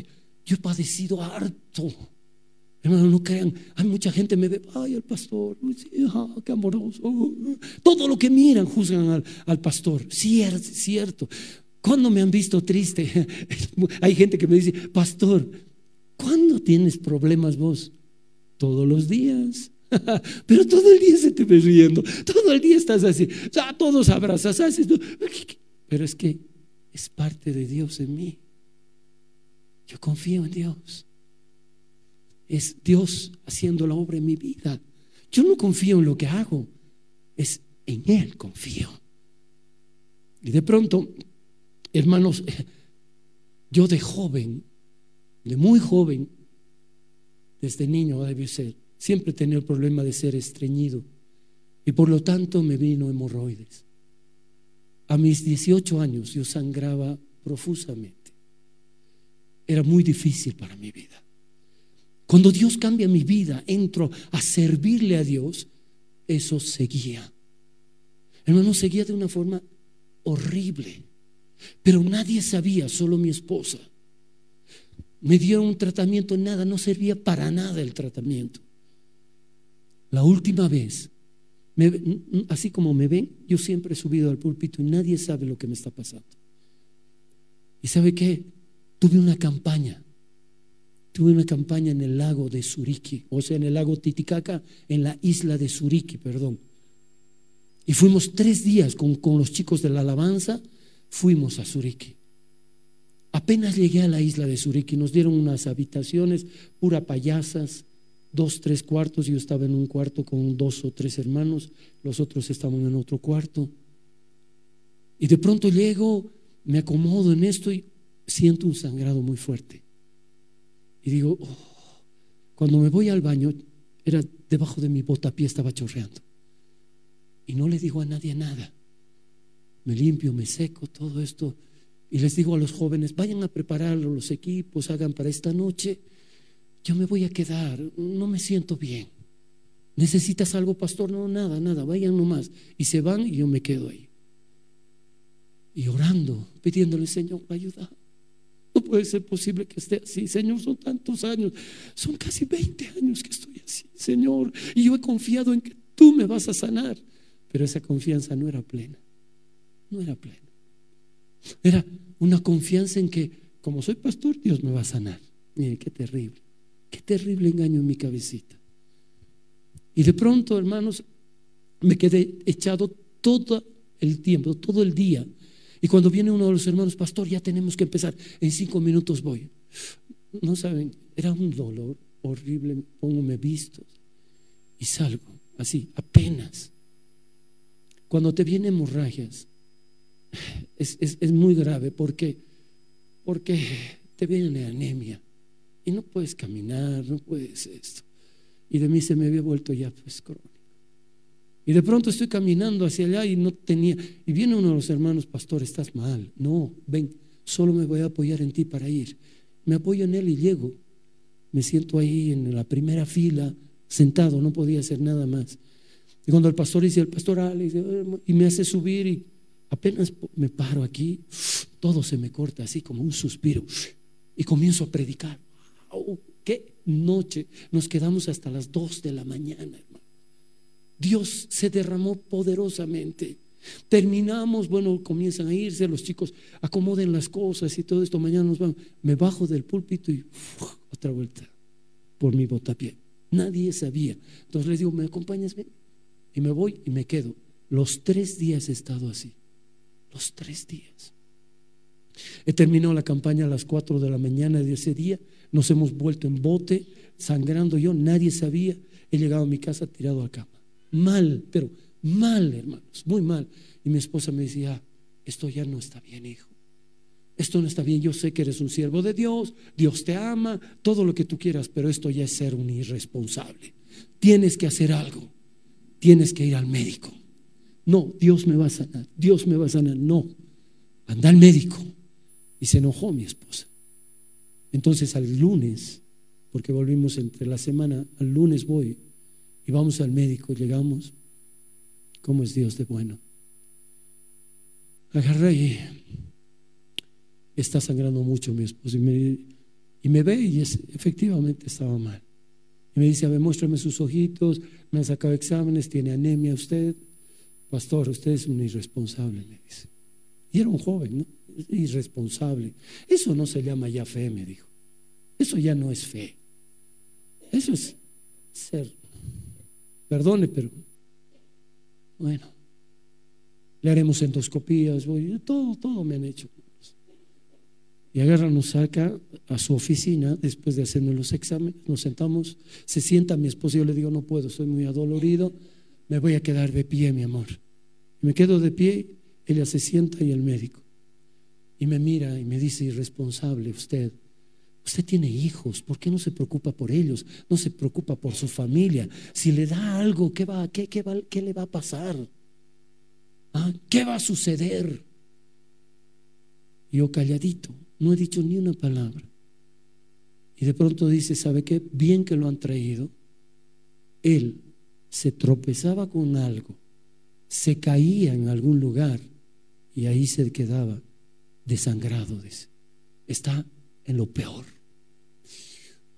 [SPEAKER 2] yo he padecido harto. Hermanos, no crean, hay mucha gente me ve, ay, el pastor, qué amoroso. Todo lo que miran juzgan al, al pastor. Cierto, cierto. ¿Cuándo me han visto triste? hay gente que me dice, pastor, ¿Cuándo tienes problemas vos? Todos los días. Pero todo el día se te ve riendo. Todo el día estás así. Todos abrazas. Pero es que es parte de Dios en mí. Yo confío en Dios. Es Dios haciendo la obra en mi vida. Yo no confío en lo que hago. Es en Él confío. Y de pronto, hermanos, yo de joven de muy joven, desde niño debe ser, siempre tenía el problema de ser estreñido y por lo tanto me vino hemorroides. A mis 18 años yo sangraba profusamente. Era muy difícil para mi vida. Cuando Dios cambia mi vida, entro a servirle a Dios, eso seguía. Hermano, seguía de una forma horrible. Pero nadie sabía, solo mi esposa. Me dieron un tratamiento, nada, no servía para nada el tratamiento. La última vez, así como me ven, yo siempre he subido al púlpito y nadie sabe lo que me está pasando. ¿Y sabe qué? Tuve una campaña. Tuve una campaña en el lago de Suriki, o sea, en el lago Titicaca, en la isla de Suriki, perdón. Y fuimos tres días con, con los chicos de la alabanza, fuimos a Suriki. Apenas llegué a la isla de Suriki, nos dieron unas habitaciones, pura payasas, dos, tres cuartos. Yo estaba en un cuarto con dos o tres hermanos, los otros estaban en otro cuarto. Y de pronto llego, me acomodo en esto y siento un sangrado muy fuerte. Y digo, oh". cuando me voy al baño, era debajo de mi botapié, estaba chorreando. Y no le digo a nadie nada. Me limpio, me seco, todo esto y les digo a los jóvenes, vayan a preparar los equipos, hagan para esta noche. yo me voy a quedar, no me siento bien. ¿Necesitas algo, pastor? No, nada, nada, vayan nomás. Y se van y yo me quedo ahí. Y orando, pidiéndole, Señor, ayuda. No puede ser posible que esté así, Señor, son tantos años, son casi 20 años que estoy así, Señor. Y yo he confiado en que tú me vas a sanar. Pero esa confianza no era plena, no era plena. Era una confianza en que, como soy pastor, Dios me va a sanar. Mire, qué terrible. Qué terrible engaño en mi cabecita. Y de pronto, hermanos, me quedé echado todo el tiempo, todo el día. Y cuando viene uno de los hermanos, pastor, ya tenemos que empezar, en cinco minutos voy. No saben, era un dolor horrible, me vistos y salgo, así, apenas. Cuando te vienen hemorragias, es, es muy grave porque, porque te viene anemia y no puedes caminar, no puedes esto. Y de mí se me había vuelto ya pues crónico. Y de pronto estoy caminando hacia allá y no tenía, y viene uno de los hermanos, pastor, estás mal. No, ven, solo me voy a apoyar en ti para ir. Me apoyo en él y llego. Me siento ahí en la primera fila, sentado, no podía hacer nada más. Y cuando el pastor dice, el pastor Alex, y me hace subir y apenas me paro aquí, todo se me corta así como un suspiro y comienzo a predicar. Oh, qué noche. Nos quedamos hasta las dos de la mañana, hermano. Dios se derramó poderosamente. Terminamos, bueno, comienzan a irse los chicos, acomoden las cosas y todo esto. Mañana nos vamos. Me bajo del púlpito y otra vuelta por mi botapié. Nadie sabía. Entonces les digo, ¿me acompañas? Y me voy y me quedo. Los tres días he estado así. Tres días. He terminado la campaña a las cuatro de la mañana de ese día nos hemos vuelto en bote, sangrando yo, nadie sabía. He llegado a mi casa tirado a cama. Mal, pero mal, hermanos, muy mal. Y mi esposa me decía, esto ya no está bien, hijo. Esto no está bien, yo sé que eres un siervo de Dios, Dios te ama, todo lo que tú quieras, pero esto ya es ser un irresponsable. Tienes que hacer algo, tienes que ir al médico. No, Dios me va a sanar, Dios me va a sanar, no, anda al médico. Y se enojó mi esposa. Entonces al lunes, porque volvimos entre la semana, al lunes voy y vamos al médico, llegamos, ¿cómo es Dios de bueno? Agarré y está sangrando mucho mi esposo y me, ve y efectivamente estaba mal. Y me dice, a ver, muéstrame sus ojitos, me han sacado exámenes, tiene anemia usted. Pastor, usted es un irresponsable, me dice. Y era un joven, ¿no? irresponsable. Eso no se llama ya fe, me dijo. Eso ya no es fe. Eso es ser. Perdone, pero bueno, le haremos endoscopías, voy, todo, todo me han hecho. Y agarra, nos saca a su oficina después de hacerme los exámenes, nos sentamos, se sienta mi esposo, yo le digo, no puedo, estoy muy adolorido, me voy a quedar de pie, mi amor. me quedo de pie, ella se sienta y el médico. Y me mira y me dice, irresponsable usted. Usted tiene hijos, ¿por qué no se preocupa por ellos? No se preocupa por su familia. Si le da algo, ¿qué, va, qué, qué, va, qué le va a pasar? ¿Ah? ¿Qué va a suceder? Yo calladito, no he dicho ni una palabra. Y de pronto dice, ¿sabe qué? Bien que lo han traído. Él se tropezaba con algo, se caía en algún lugar y ahí se quedaba desangrado. Está en lo peor.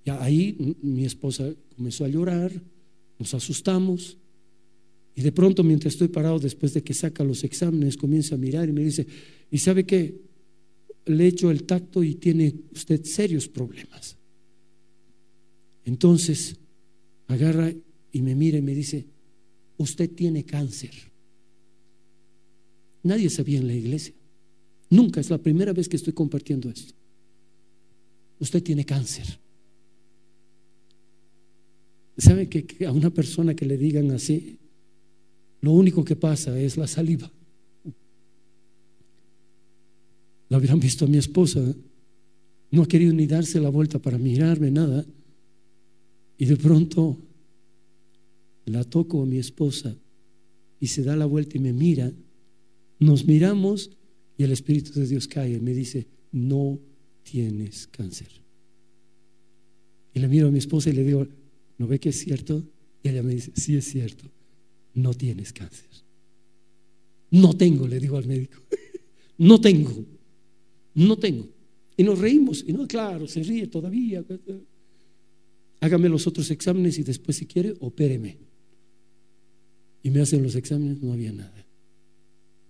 [SPEAKER 2] Ya ahí mi esposa comenzó a llorar, nos asustamos. Y de pronto, mientras estoy parado, después de que saca los exámenes, comienza a mirar y me dice, ¿y sabe qué? Le echo el tacto y tiene usted serios problemas. Entonces, agarra y me mira y me dice, usted tiene cáncer. Nadie sabía en la iglesia. Nunca, es la primera vez que estoy compartiendo esto. Usted tiene cáncer. ¿Sabe que, a una persona que le digan así, lo único que pasa es la saliva? La hubieran visto a mi esposa. No ha querido ni darse la vuelta para mirarme, nada. Y de pronto la toco a mi esposa y se da la vuelta y me mira. Nos miramos y el Espíritu de Dios cae y me dice, no tienes cáncer. Y le miro a mi esposa y le digo, ¿no ve que es cierto? Y ella me dice, sí es cierto, no tienes cáncer. No tengo, le digo al médico, no tengo, no tengo. Y nos reímos, y no, claro, se ríe todavía. Hágame los otros exámenes y después si quiere, opéreme. Y me hacen los exámenes, no había nada.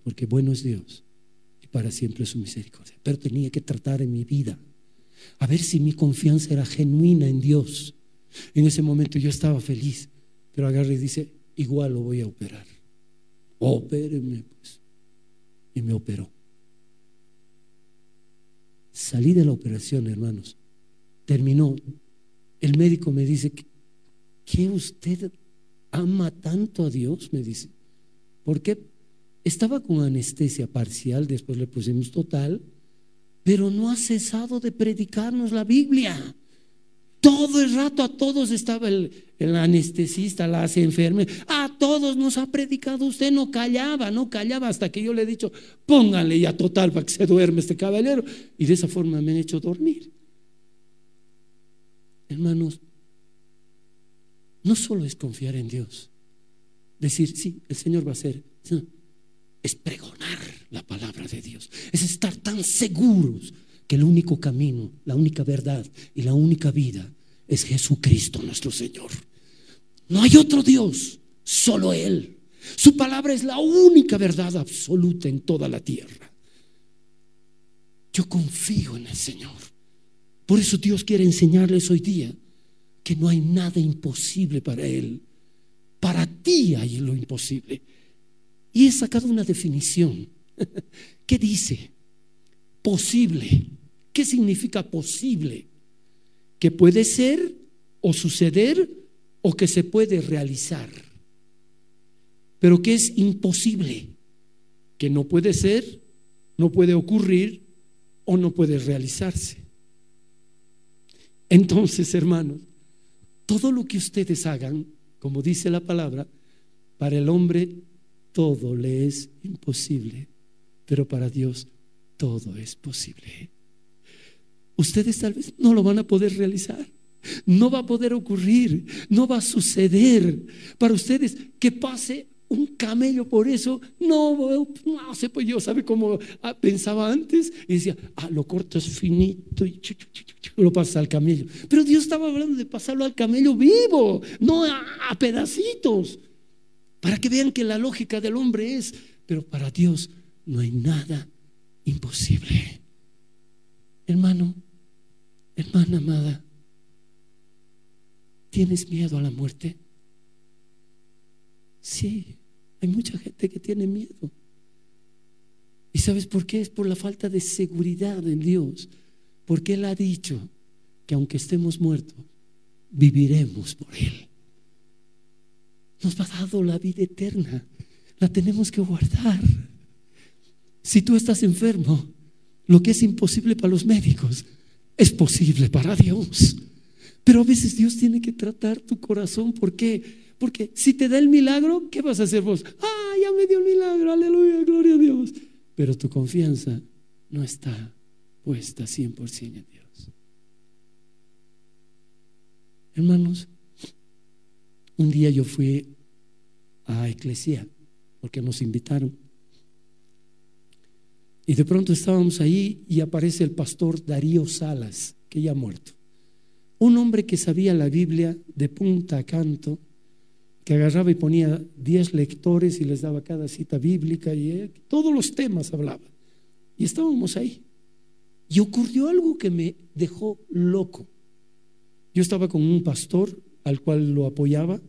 [SPEAKER 2] Porque bueno es Dios y para siempre su misericordia. Pero tenía que tratar en mi vida a ver si mi confianza era genuina en Dios. En ese momento yo estaba feliz, pero agarre y dice, igual lo voy a operar. Opéreme, pues. Y me operó. Salí de la operación, hermanos. Terminó. El médico me dice, ¿qué usted ama tanto a Dios? Me dice. ¿Por qué? Estaba con anestesia parcial, después le pusimos total, pero no ha cesado de predicarnos la Biblia. Todo el rato a todos estaba el, anestesista, las enfermeras, a todos nos ha predicado usted, no callaba, no callaba hasta que yo le he dicho, pónganle ya total para que se duerme este caballero. Y de esa forma me han hecho dormir. Hermanos, no solo es confiar en Dios, decir, sí, el Señor va a hacer, es pregonar la palabra de Dios, es estar tan seguros que el único camino, la única verdad y la única vida es Jesucristo nuestro Señor. No hay otro Dios, solo Él. Su palabra es la única verdad absoluta en toda la tierra. Yo confío en el Señor. Por eso Dios quiere enseñarles hoy día que no hay nada imposible para Él. Para ti hay lo imposible. Y he sacado una definición. ¿Qué dice? Posible. ¿Qué significa posible? Que puede ser o suceder o que se puede realizar. Pero que es imposible, que no puede ser, no puede ocurrir o no puede realizarse. Entonces, hermanos, todo lo que ustedes hagan, como dice la palabra, para el hombre todo le es imposible, pero para Dios todo es posible. Ustedes tal vez no lo van a poder realizar. No va a poder ocurrir, no va a suceder. Para ustedes que pase un camello por eso. No, no sé, pues yo sabe cómo ah, pensaba antes y decía, ah, lo cortas finito y lo pasa al camello. Pero Dios estaba hablando de pasarlo al camello vivo, no a pedacitos, para que vean que la lógica del hombre es, pero para Dios no hay nada imposible. Hermano, Hermana amada, ¿tienes miedo a la muerte? Sí, hay mucha gente que tiene miedo. ¿Y sabes por qué? Es por la falta de seguridad en Dios. Porque Él ha dicho que aunque estemos muertos, viviremos por Él. Nos ha dado la vida eterna. La tenemos que guardar. Si tú estás enfermo, lo que es imposible para los médicos, es posible para Dios. Pero a veces Dios tiene que tratar tu corazón. ¿Por qué? Porque si te da el milagro, ¿qué vas a hacer vos? Ah, ya me dio el milagro, aleluya, gloria a Dios. Pero tu confianza no está puesta 100% en Dios. Hermanos, un día yo fui a Iglesia porque nos invitaron. Y de pronto estábamos ahí y aparece el pastor Darío Salas, que ya ha muerto. Un hombre que sabía la Biblia de punta a canto, que agarraba y ponía diez lectores y les daba cada cita bíblica y eh, todos los temas hablaba. Y estábamos ahí. Y ocurrió algo que me dejó loco. Yo estaba con un pastor al cual lo apoyaba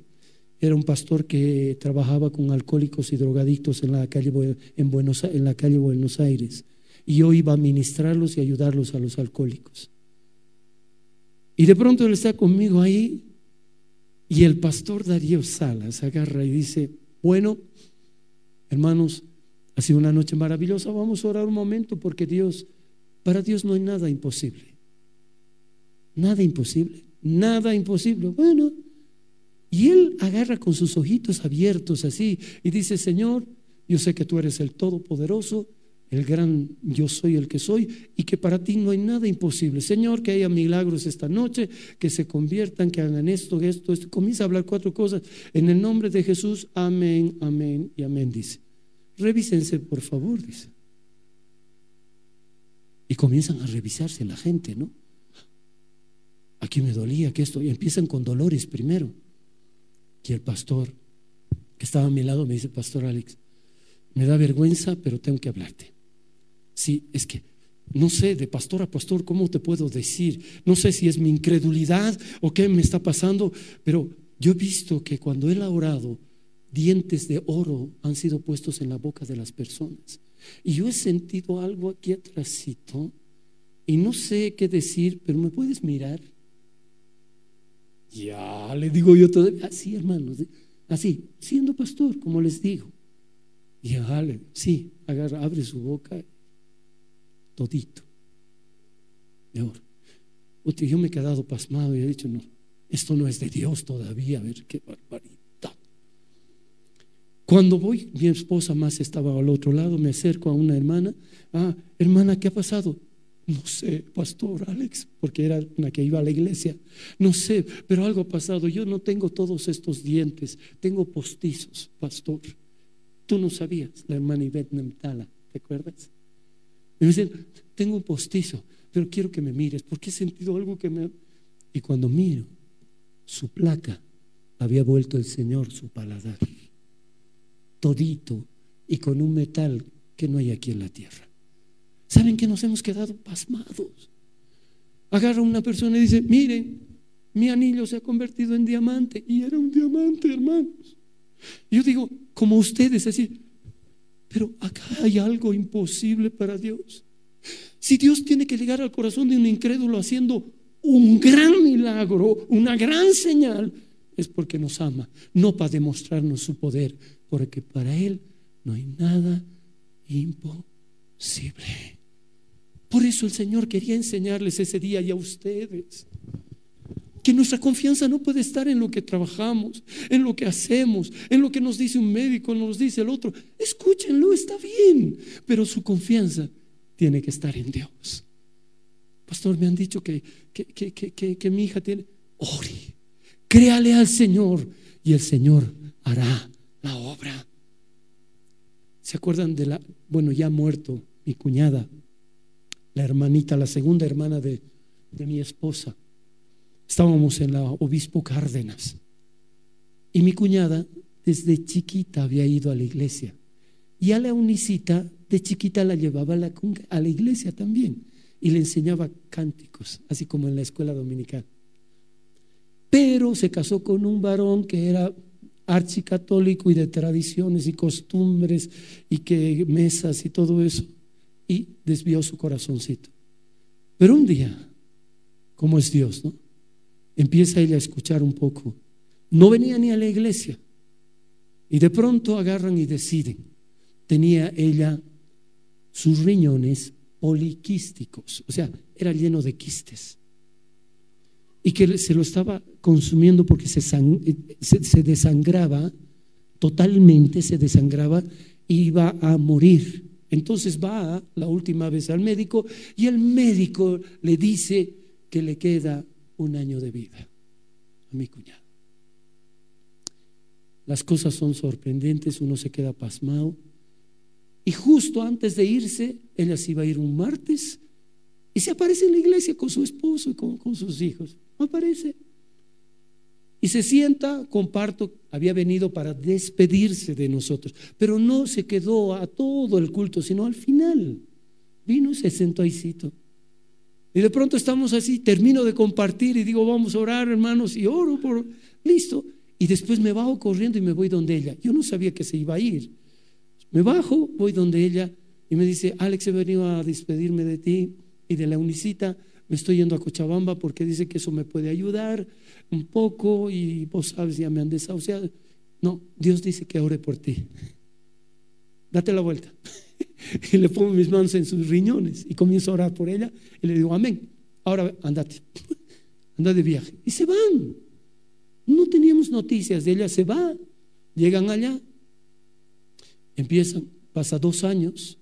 [SPEAKER 2] era un pastor que trabajaba con alcohólicos y drogadictos en la calle, en Buenos, en la calle Buenos Aires. Y yo iba a ministrarlos y ayudarlos a los alcohólicos. Y de pronto él está conmigo ahí y el pastor Darío Salas agarra y dice, bueno, hermanos, ha sido una noche maravillosa, vamos a orar un momento porque Dios, para Dios no hay nada imposible. Nada imposible, nada imposible. Bueno, y él agarra con sus ojitos abiertos así y dice, Señor, yo sé que tú eres el Todopoderoso, el gran yo soy el que soy y que para ti no hay nada imposible. Señor, que haya milagros esta noche, que se conviertan, que hagan esto, esto, esto. Comienza a hablar cuatro cosas. En el nombre de Jesús, amén, amén y amén, dice. Revísense, por favor, dice. Y comienzan a revisarse la gente, ¿no? Aquí me dolía que esto, y empiezan con dolores primero. Y el pastor que estaba a mi lado me dice, Pastor Alex, me da vergüenza, pero tengo que hablarte. Sí, es que no sé, de pastor a pastor, ¿cómo te puedo decir? No sé si es mi incredulidad o qué me está pasando, pero yo he visto que cuando Él ha orado, dientes de oro han sido puestos en la boca de las personas. Y yo he sentido algo aquí atrásito y no sé qué decir, pero ¿me puedes mirar? Ya, le digo yo todavía, así hermanos, así, siendo pastor, como les digo. Ya, sí, agarra, abre su boca todito de oro. yo me he quedado pasmado y he dicho, no, esto no es de Dios todavía, a ver qué barbaridad. Cuando voy, mi esposa más estaba al otro lado, me acerco a una hermana, ah, hermana, ¿qué ha pasado? No sé, pastor Alex, porque era una que iba a la iglesia. No sé, pero algo ha pasado. Yo no tengo todos estos dientes, tengo postizos, pastor. Tú no sabías, la hermana Ivette Nemtala, ¿te acuerdas? Me dicen, tengo un postizo, pero quiero que me mires, porque he sentido algo que me... Y cuando miro, su placa había vuelto el Señor su paladar, todito y con un metal que no hay aquí en la tierra. ¿Saben que nos hemos quedado pasmados? Agarra una persona y dice, miren, mi anillo se ha convertido en diamante y era un diamante, hermanos. yo digo, como ustedes, así, pero acá hay algo imposible para Dios. Si Dios tiene que llegar al corazón de un incrédulo haciendo un gran milagro, una gran señal, es porque nos ama, no para demostrarnos su poder, porque para Él no hay nada imposible. Por eso el Señor quería enseñarles ese día y a ustedes que nuestra confianza no puede estar en lo que trabajamos, en lo que hacemos, en lo que nos dice un médico, nos dice el otro. Escúchenlo, está bien, pero su confianza tiene que estar en Dios. Pastor, me han dicho que, que, mi hija tiene... Ore, créale al Señor y el Señor hará la obra. ¿Se acuerdan de la, bueno, ya muerto, mi cuñada, la hermanita, la segunda hermana de, de mi esposa? Estábamos en la Obispo Cárdenas. Y mi cuñada desde chiquita había ido a la iglesia. Y a la unicita de chiquita la llevaba a la, a la iglesia también. Y le enseñaba cánticos, así como en la escuela dominical. Pero se casó con un varón que era archicatólico y de tradiciones y costumbres y que mesas y todo eso. Y desvió su corazoncito. Pero un día, como es Dios, ¿no? Empieza ella a escuchar un poco. No venía ni a la iglesia. Y de pronto agarran y deciden. Tenía ella sus riñones poliquísticos, o sea, era lleno de quistes. Y que se lo estaba consumiendo porque se, se, desangraba, totalmente se desangraba y iba a morir. Entonces va la última vez al médico y el médico le dice que le queda un año de vida a mi cuñado. Las cosas son sorprendentes, uno se queda pasmado. Y justo antes de irse, ella se iba a ir un martes y se aparece en la iglesia con su esposo y con, sus hijos. Aparece. Y se sienta, comparto, había venido para despedirse de nosotros, pero no se quedó a todo el culto, sino al final. Vino y se sentó ahí. Y de pronto estamos así, termino de compartir y digo, vamos a orar, hermanos, y oro por, listo. Y después me bajo corriendo y me voy donde ella. Yo no sabía que se iba a ir. Me bajo, voy donde ella y me dice, Alex, he venido a despedirme de ti y de la unicita. Me estoy yendo a Cochabamba porque dice que eso me puede ayudar un poco y vos sabes, ya me han desahuciado. No, Dios dice que ore por ti. Date la vuelta. y le pongo mis manos en sus riñones y comienzo a orar por ella y le digo, amén, ahora andate, anda de viaje. Y se van. No teníamos noticias de ella, se va, llegan allá, empiezan, pasa dos años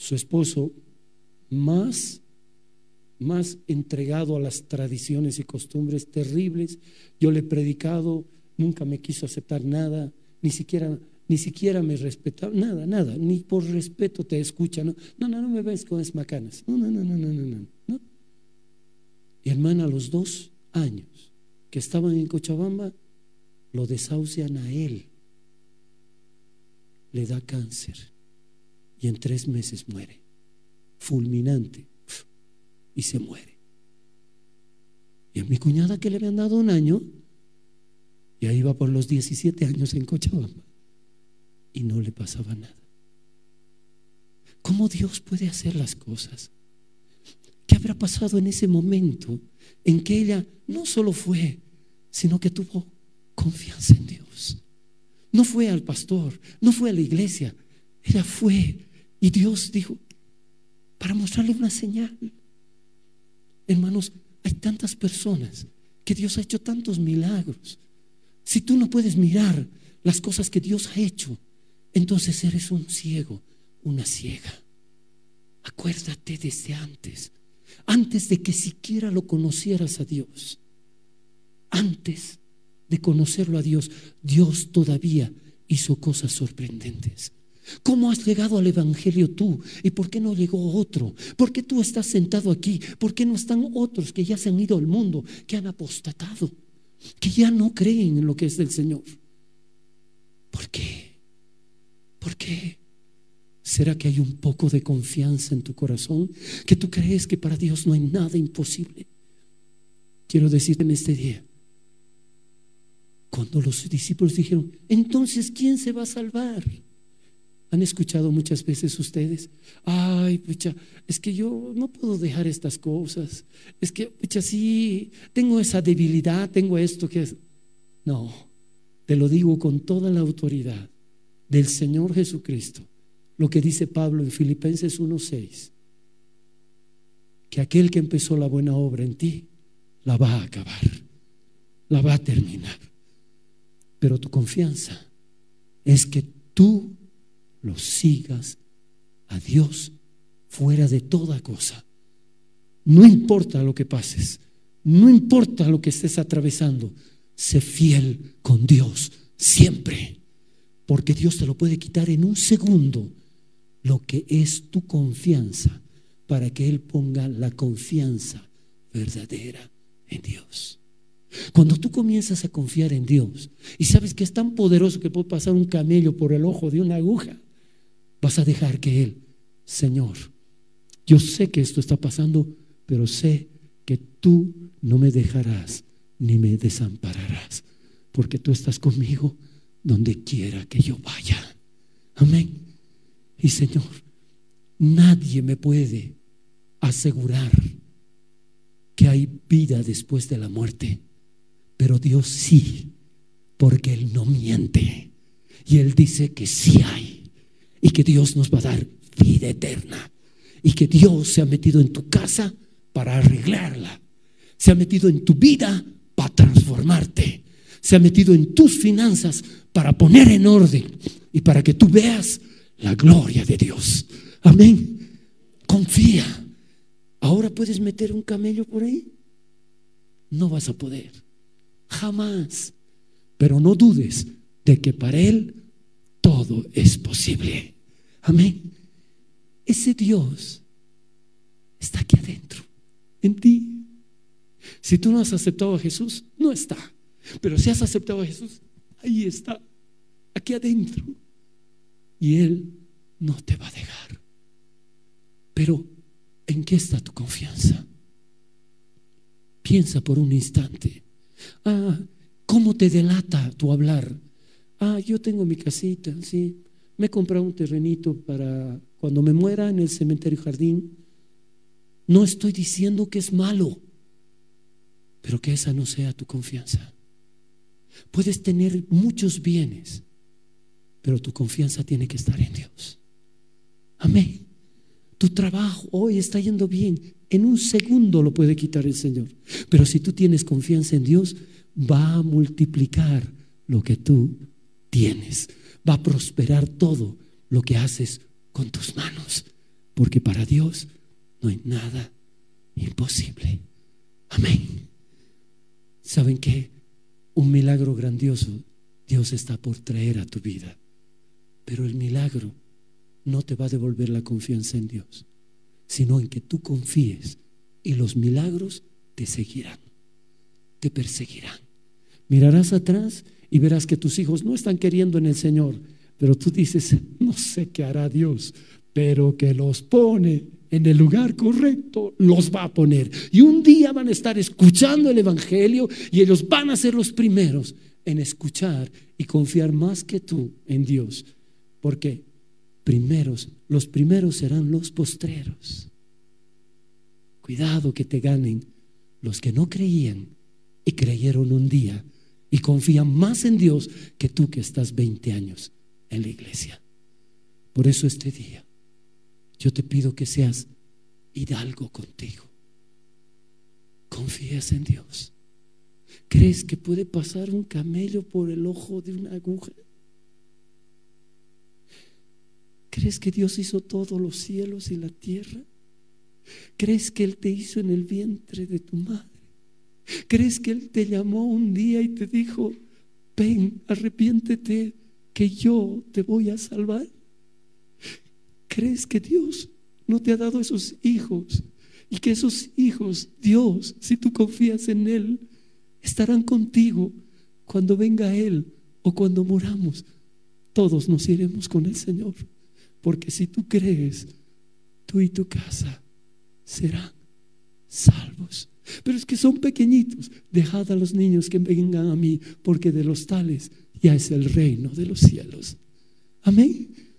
[SPEAKER 2] su esposo, más, más entregado a las tradiciones y costumbres terribles. Yo le he predicado, nunca me quiso aceptar nada, ni siquiera, ni siquiera me respetaba, nada, nada, ni por respeto te escucha. No, no, no, no me ves con esas macanas. No, no, no, no, no, no, no. Y hermana, a los dos años que estaban en Cochabamba, lo desahucian a él. Le da cáncer y en tres meses muere. Fulminante. Y se muere. Y a mi cuñada que le habían dado un año, y ahí iba por los 17 años en Cochabamba, y no le pasaba nada. ¿Cómo Dios puede hacer las cosas? ¿Qué habrá pasado en ese momento en que ella no solo fue, sino que tuvo confianza en Dios? No fue al pastor, no fue a la iglesia, ella fue y Dios dijo, para mostrarle una señal. Hermanos, hay tantas personas que Dios ha hecho tantos milagros. Si tú no puedes mirar las cosas que Dios ha hecho, entonces eres un ciego, una ciega. Acuérdate desde antes, antes de que siquiera lo conocieras a Dios, antes de conocerlo a Dios, Dios todavía hizo cosas sorprendentes. ¿Cómo has llegado al Evangelio tú? ¿Y por qué no llegó otro? ¿Por qué tú estás sentado aquí? ¿Por qué no están otros que ya se han ido al mundo, que han apostatado, que ya no creen en lo que es del Señor? ¿Por qué? ¿Por qué? ¿Será que hay un poco de confianza en tu corazón? Que tú crees que para Dios no hay nada imposible. Quiero decirte en este día, cuando los discípulos dijeron, entonces, ¿quién se va a salvar? ¿Han escuchado muchas veces ustedes? Ay, pucha, es que yo no puedo dejar estas cosas. Es que, pucha, sí, tengo esa debilidad, tengo esto que es. No, te lo digo con toda la autoridad del Señor Jesucristo. Lo que dice Pablo en Filipenses 1:6. Que aquel que empezó la buena obra en ti, la va a acabar, la va a terminar. Pero tu confianza es que tú lo sigas a Dios fuera de toda cosa. No importa lo que pases, no importa lo que estés atravesando, sé fiel con Dios siempre, porque Dios te lo puede quitar en un segundo lo que es tu confianza para que Él ponga la confianza verdadera en Dios. Cuando tú comienzas a confiar en Dios y sabes que es tan poderoso que puede pasar un camello por el ojo de una aguja, Vas a dejar que Él, Señor, yo sé que esto está pasando, pero sé que tú no me dejarás ni me desampararás, porque tú estás conmigo donde quiera que yo vaya. Amén. Y Señor, nadie me puede asegurar que hay vida después de la muerte, pero Dios sí, porque Él no miente. Y Él dice que sí hay y que Dios nos va a dar vida eterna y que Dios se ha metido en tu casa para arreglarla, se ha metido en tu vida para transformarte, se ha metido en tus finanzas para poner en orden y para que tú veas la gloria de Dios. Amén. Confía. Ahora puedes meter un camello por ahí. No vas a poder. Jamás. Pero no dudes de que para Él todo es posible. Amén. Ese Dios está aquí adentro, en ti. Si tú no has aceptado a Jesús, no está. Pero si has aceptado a Jesús, ahí está, aquí adentro. Y Él no te va a dejar. Pero, ¿en qué está tu confianza? Piensa por un instante. Ah, ¿cómo te delata tu hablar? Ah, yo tengo mi casita, sí. Me he comprado un terrenito para cuando me muera en el cementerio jardín. No estoy diciendo que es malo, pero que esa no sea tu confianza. Puedes tener muchos bienes, pero tu confianza tiene que estar en Dios. Amén. Tu trabajo hoy está yendo bien. En un segundo lo puede quitar el Señor. Pero si tú tienes confianza en Dios, va a multiplicar lo que tú tienes. Va a prosperar todo lo que haces con tus manos, porque para Dios no hay nada imposible. Amén. ¿Saben qué? Un milagro grandioso Dios está por traer a tu vida. Pero el milagro no te va a devolver la confianza en Dios, sino en que tú confíes y los milagros te seguirán, te perseguirán. Mirarás atrás y verás que tus hijos no están queriendo en el Señor, pero tú dices, no sé qué hará Dios, pero que los pone en el lugar correcto, los va a poner. Y un día van a estar escuchando el Evangelio y ellos van a ser los primeros en escuchar y confiar más que tú en Dios. Porque primeros, los primeros serán los postreros. Cuidado que te ganen los que no creían y creyeron un día y confían más en Dios que tú que estás 20 años en la iglesia. Por eso este día yo te pido que seas hidalgo contigo. Confías en Dios. ¿Crees que puede pasar un camello por el ojo de una aguja? ¿Crees que Dios hizo todos los cielos y la tierra? ¿Crees que Él te hizo en el vientre de tu madre? ¿Crees que Él te llamó un día y te dijo, ven, arrepiéntete, que yo te voy a salvar? ¿Crees que Dios no te ha dado esos hijos? Y que esos hijos, Dios, si tú confías en Él, estarán contigo cuando venga Él o cuando moramos. Todos nos iremos con el Señor. Porque si tú crees, tú y tu casa serán salvos. Pero es que son pequeñitos. Dejad a los niños que vengan a mí, porque de los tales ya es el reino de los cielos. Amén.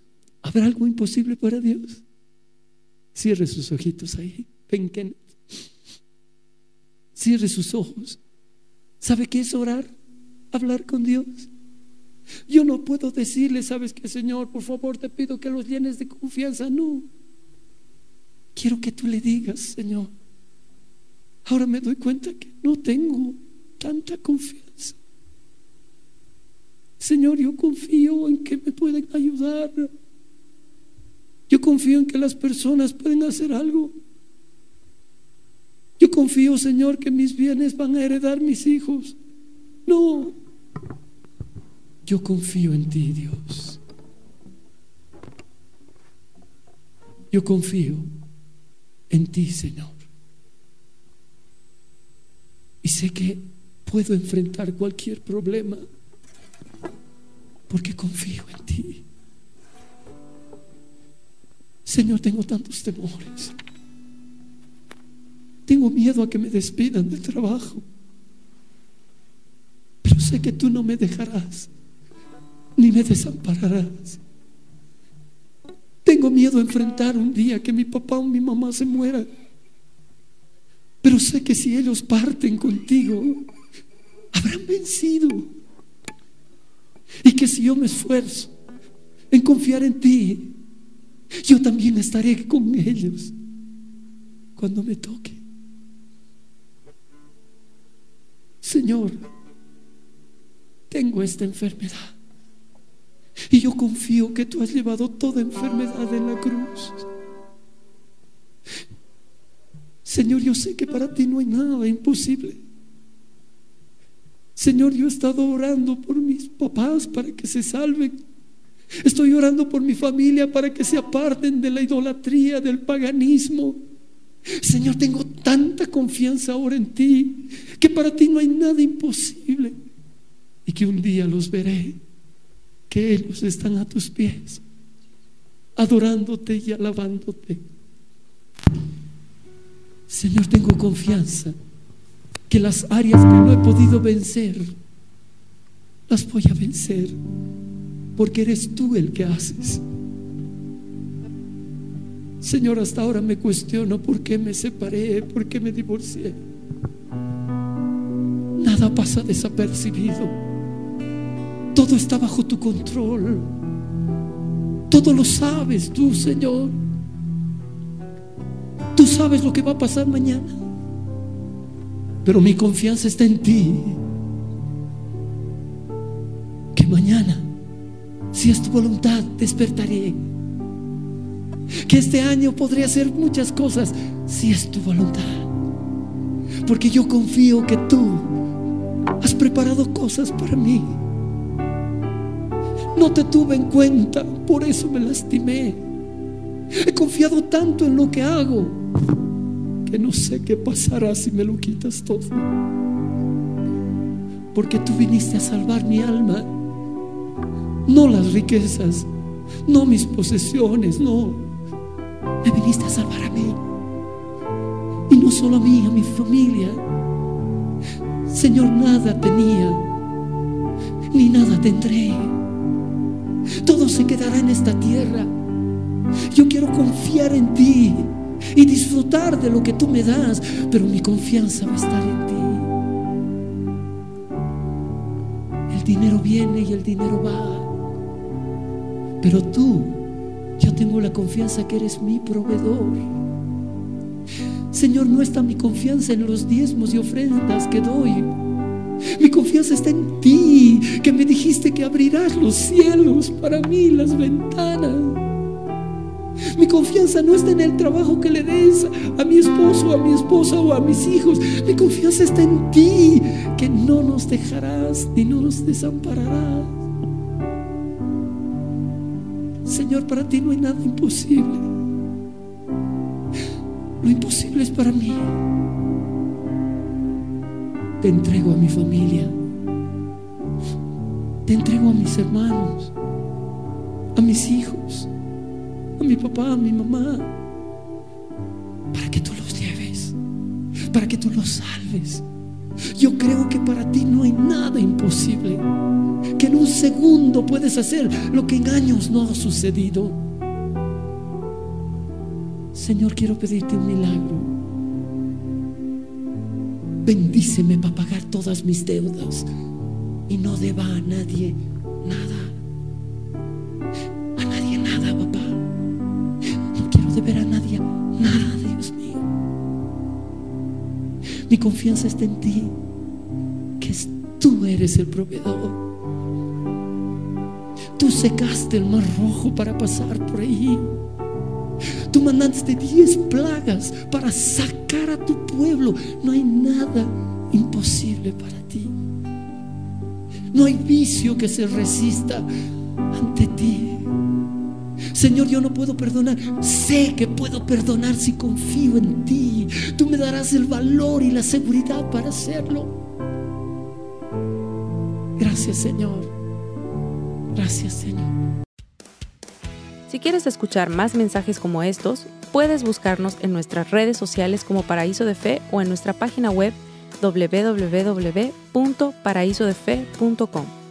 [SPEAKER 2] ¿Habrá algo imposible para Dios? Cierre sus ojitos ahí. Ven, Cierre sus ojos. ¿Sabe qué es orar? Hablar con Dios. Yo no puedo decirle, ¿sabes qué, Señor? Por favor, te pido que los llenes de confianza. No. Quiero que tú le digas, Señor. Ahora me doy cuenta que no tengo tanta confianza. Señor, yo confío en que me pueden ayudar. Yo confío en que las personas pueden hacer algo. Yo confío, Señor, que mis bienes van a heredar mis hijos. No. Yo confío en ti, Dios. Yo confío en ti, Señor. Y sé que puedo enfrentar cualquier problema porque confío en ti. Señor, tengo tantos temores. Tengo miedo a que me despidan del trabajo. Pero sé que tú no me dejarás, ni me desampararás. Tengo miedo a enfrentar un día que mi papá o mi mamá se mueran. Pero sé que si ellos parten contigo, habrán vencido. Y que si yo me esfuerzo en confiar en ti, yo también estaré con ellos cuando me toque. Señor, tengo esta enfermedad. Y yo confío que tú has llevado toda enfermedad en la cruz. Señor, yo sé que para ti no hay nada imposible. Señor, yo he estado orando por mis papás para que se salven. Estoy orando por mi familia para que se aparten de la idolatría, del paganismo. Señor, tengo tanta confianza ahora en ti, que para ti no hay nada imposible. Y que un día los veré, que ellos están a tus pies, adorándote y alabándote. Señor, tengo confianza que las áreas que no he podido vencer, las voy a vencer porque eres tú el que haces. Señor, hasta ahora me cuestiono por qué me separé, por qué me divorcié. Nada pasa desapercibido. Todo está bajo tu control. Todo lo sabes tú, Señor. Tú sabes lo que va a pasar mañana. Pero mi confianza está en ti. Que mañana si es tu voluntad, despertaré. que este año podría hacer muchas cosas si es tu voluntad. Porque yo confío que tú has preparado cosas para mí. No te tuve en cuenta, por eso me lastimé. He confiado tanto en lo que hago que no sé qué pasará si me lo quitas todo. Porque tú viniste a salvar mi alma, no las riquezas, no mis posesiones, no. Me viniste a salvar a mí. Y no solo a mí, a mi familia. Señor, nada tenía, ni nada tendré. Todo se quedará en esta tierra. Yo quiero confiar en ti y disfrutar de lo que tú me das, pero mi confianza va a estar en ti. El dinero viene y el dinero va. Pero tú, yo tengo la confianza que eres mi proveedor. Señor, no está mi confianza en los diezmos y ofrendas que doy. Mi confianza está en ti, que me dijiste que abrirás los cielos para mí, las ventanas. Mi confianza no está en el trabajo que le des a mi esposo, a mi esposa o a mis hijos. Mi confianza está en ti, que no nos dejarás ni no nos desampararás. Señor, para ti no hay nada imposible. Lo imposible es para mí. Te entrego a mi familia. Te entrego a mis hermanos, a mis hijos, a mi papá, a mi mamá, para que tú los lleves, para que tú los salves. Yo creo que para ti no hay nada imposible que en un segundo puedes hacer lo que en años no ha sucedido. Señor, quiero pedirte un milagro. Bendíceme para pagar todas mis deudas y no deba a nadie nada. A nadie nada, papá. No quiero deber a nadie Mi confianza está en ti, que tú eres el proveedor. Tú secaste el mar rojo para pasar por ahí. Tú mandaste diez plagas para sacar a tu pueblo. No hay nada imposible para ti. No hay vicio que se resista ante ti. Señor, yo no puedo perdonar. Sé que puedo perdonar si confío en ti. Tú me darás el valor y la seguridad para hacerlo. Gracias, Señor. Gracias, Señor.
[SPEAKER 1] Si quieres escuchar más mensajes como estos, puedes buscarnos en nuestras redes sociales como Paraíso de Fe o en nuestra página web www.paraisodefe.com.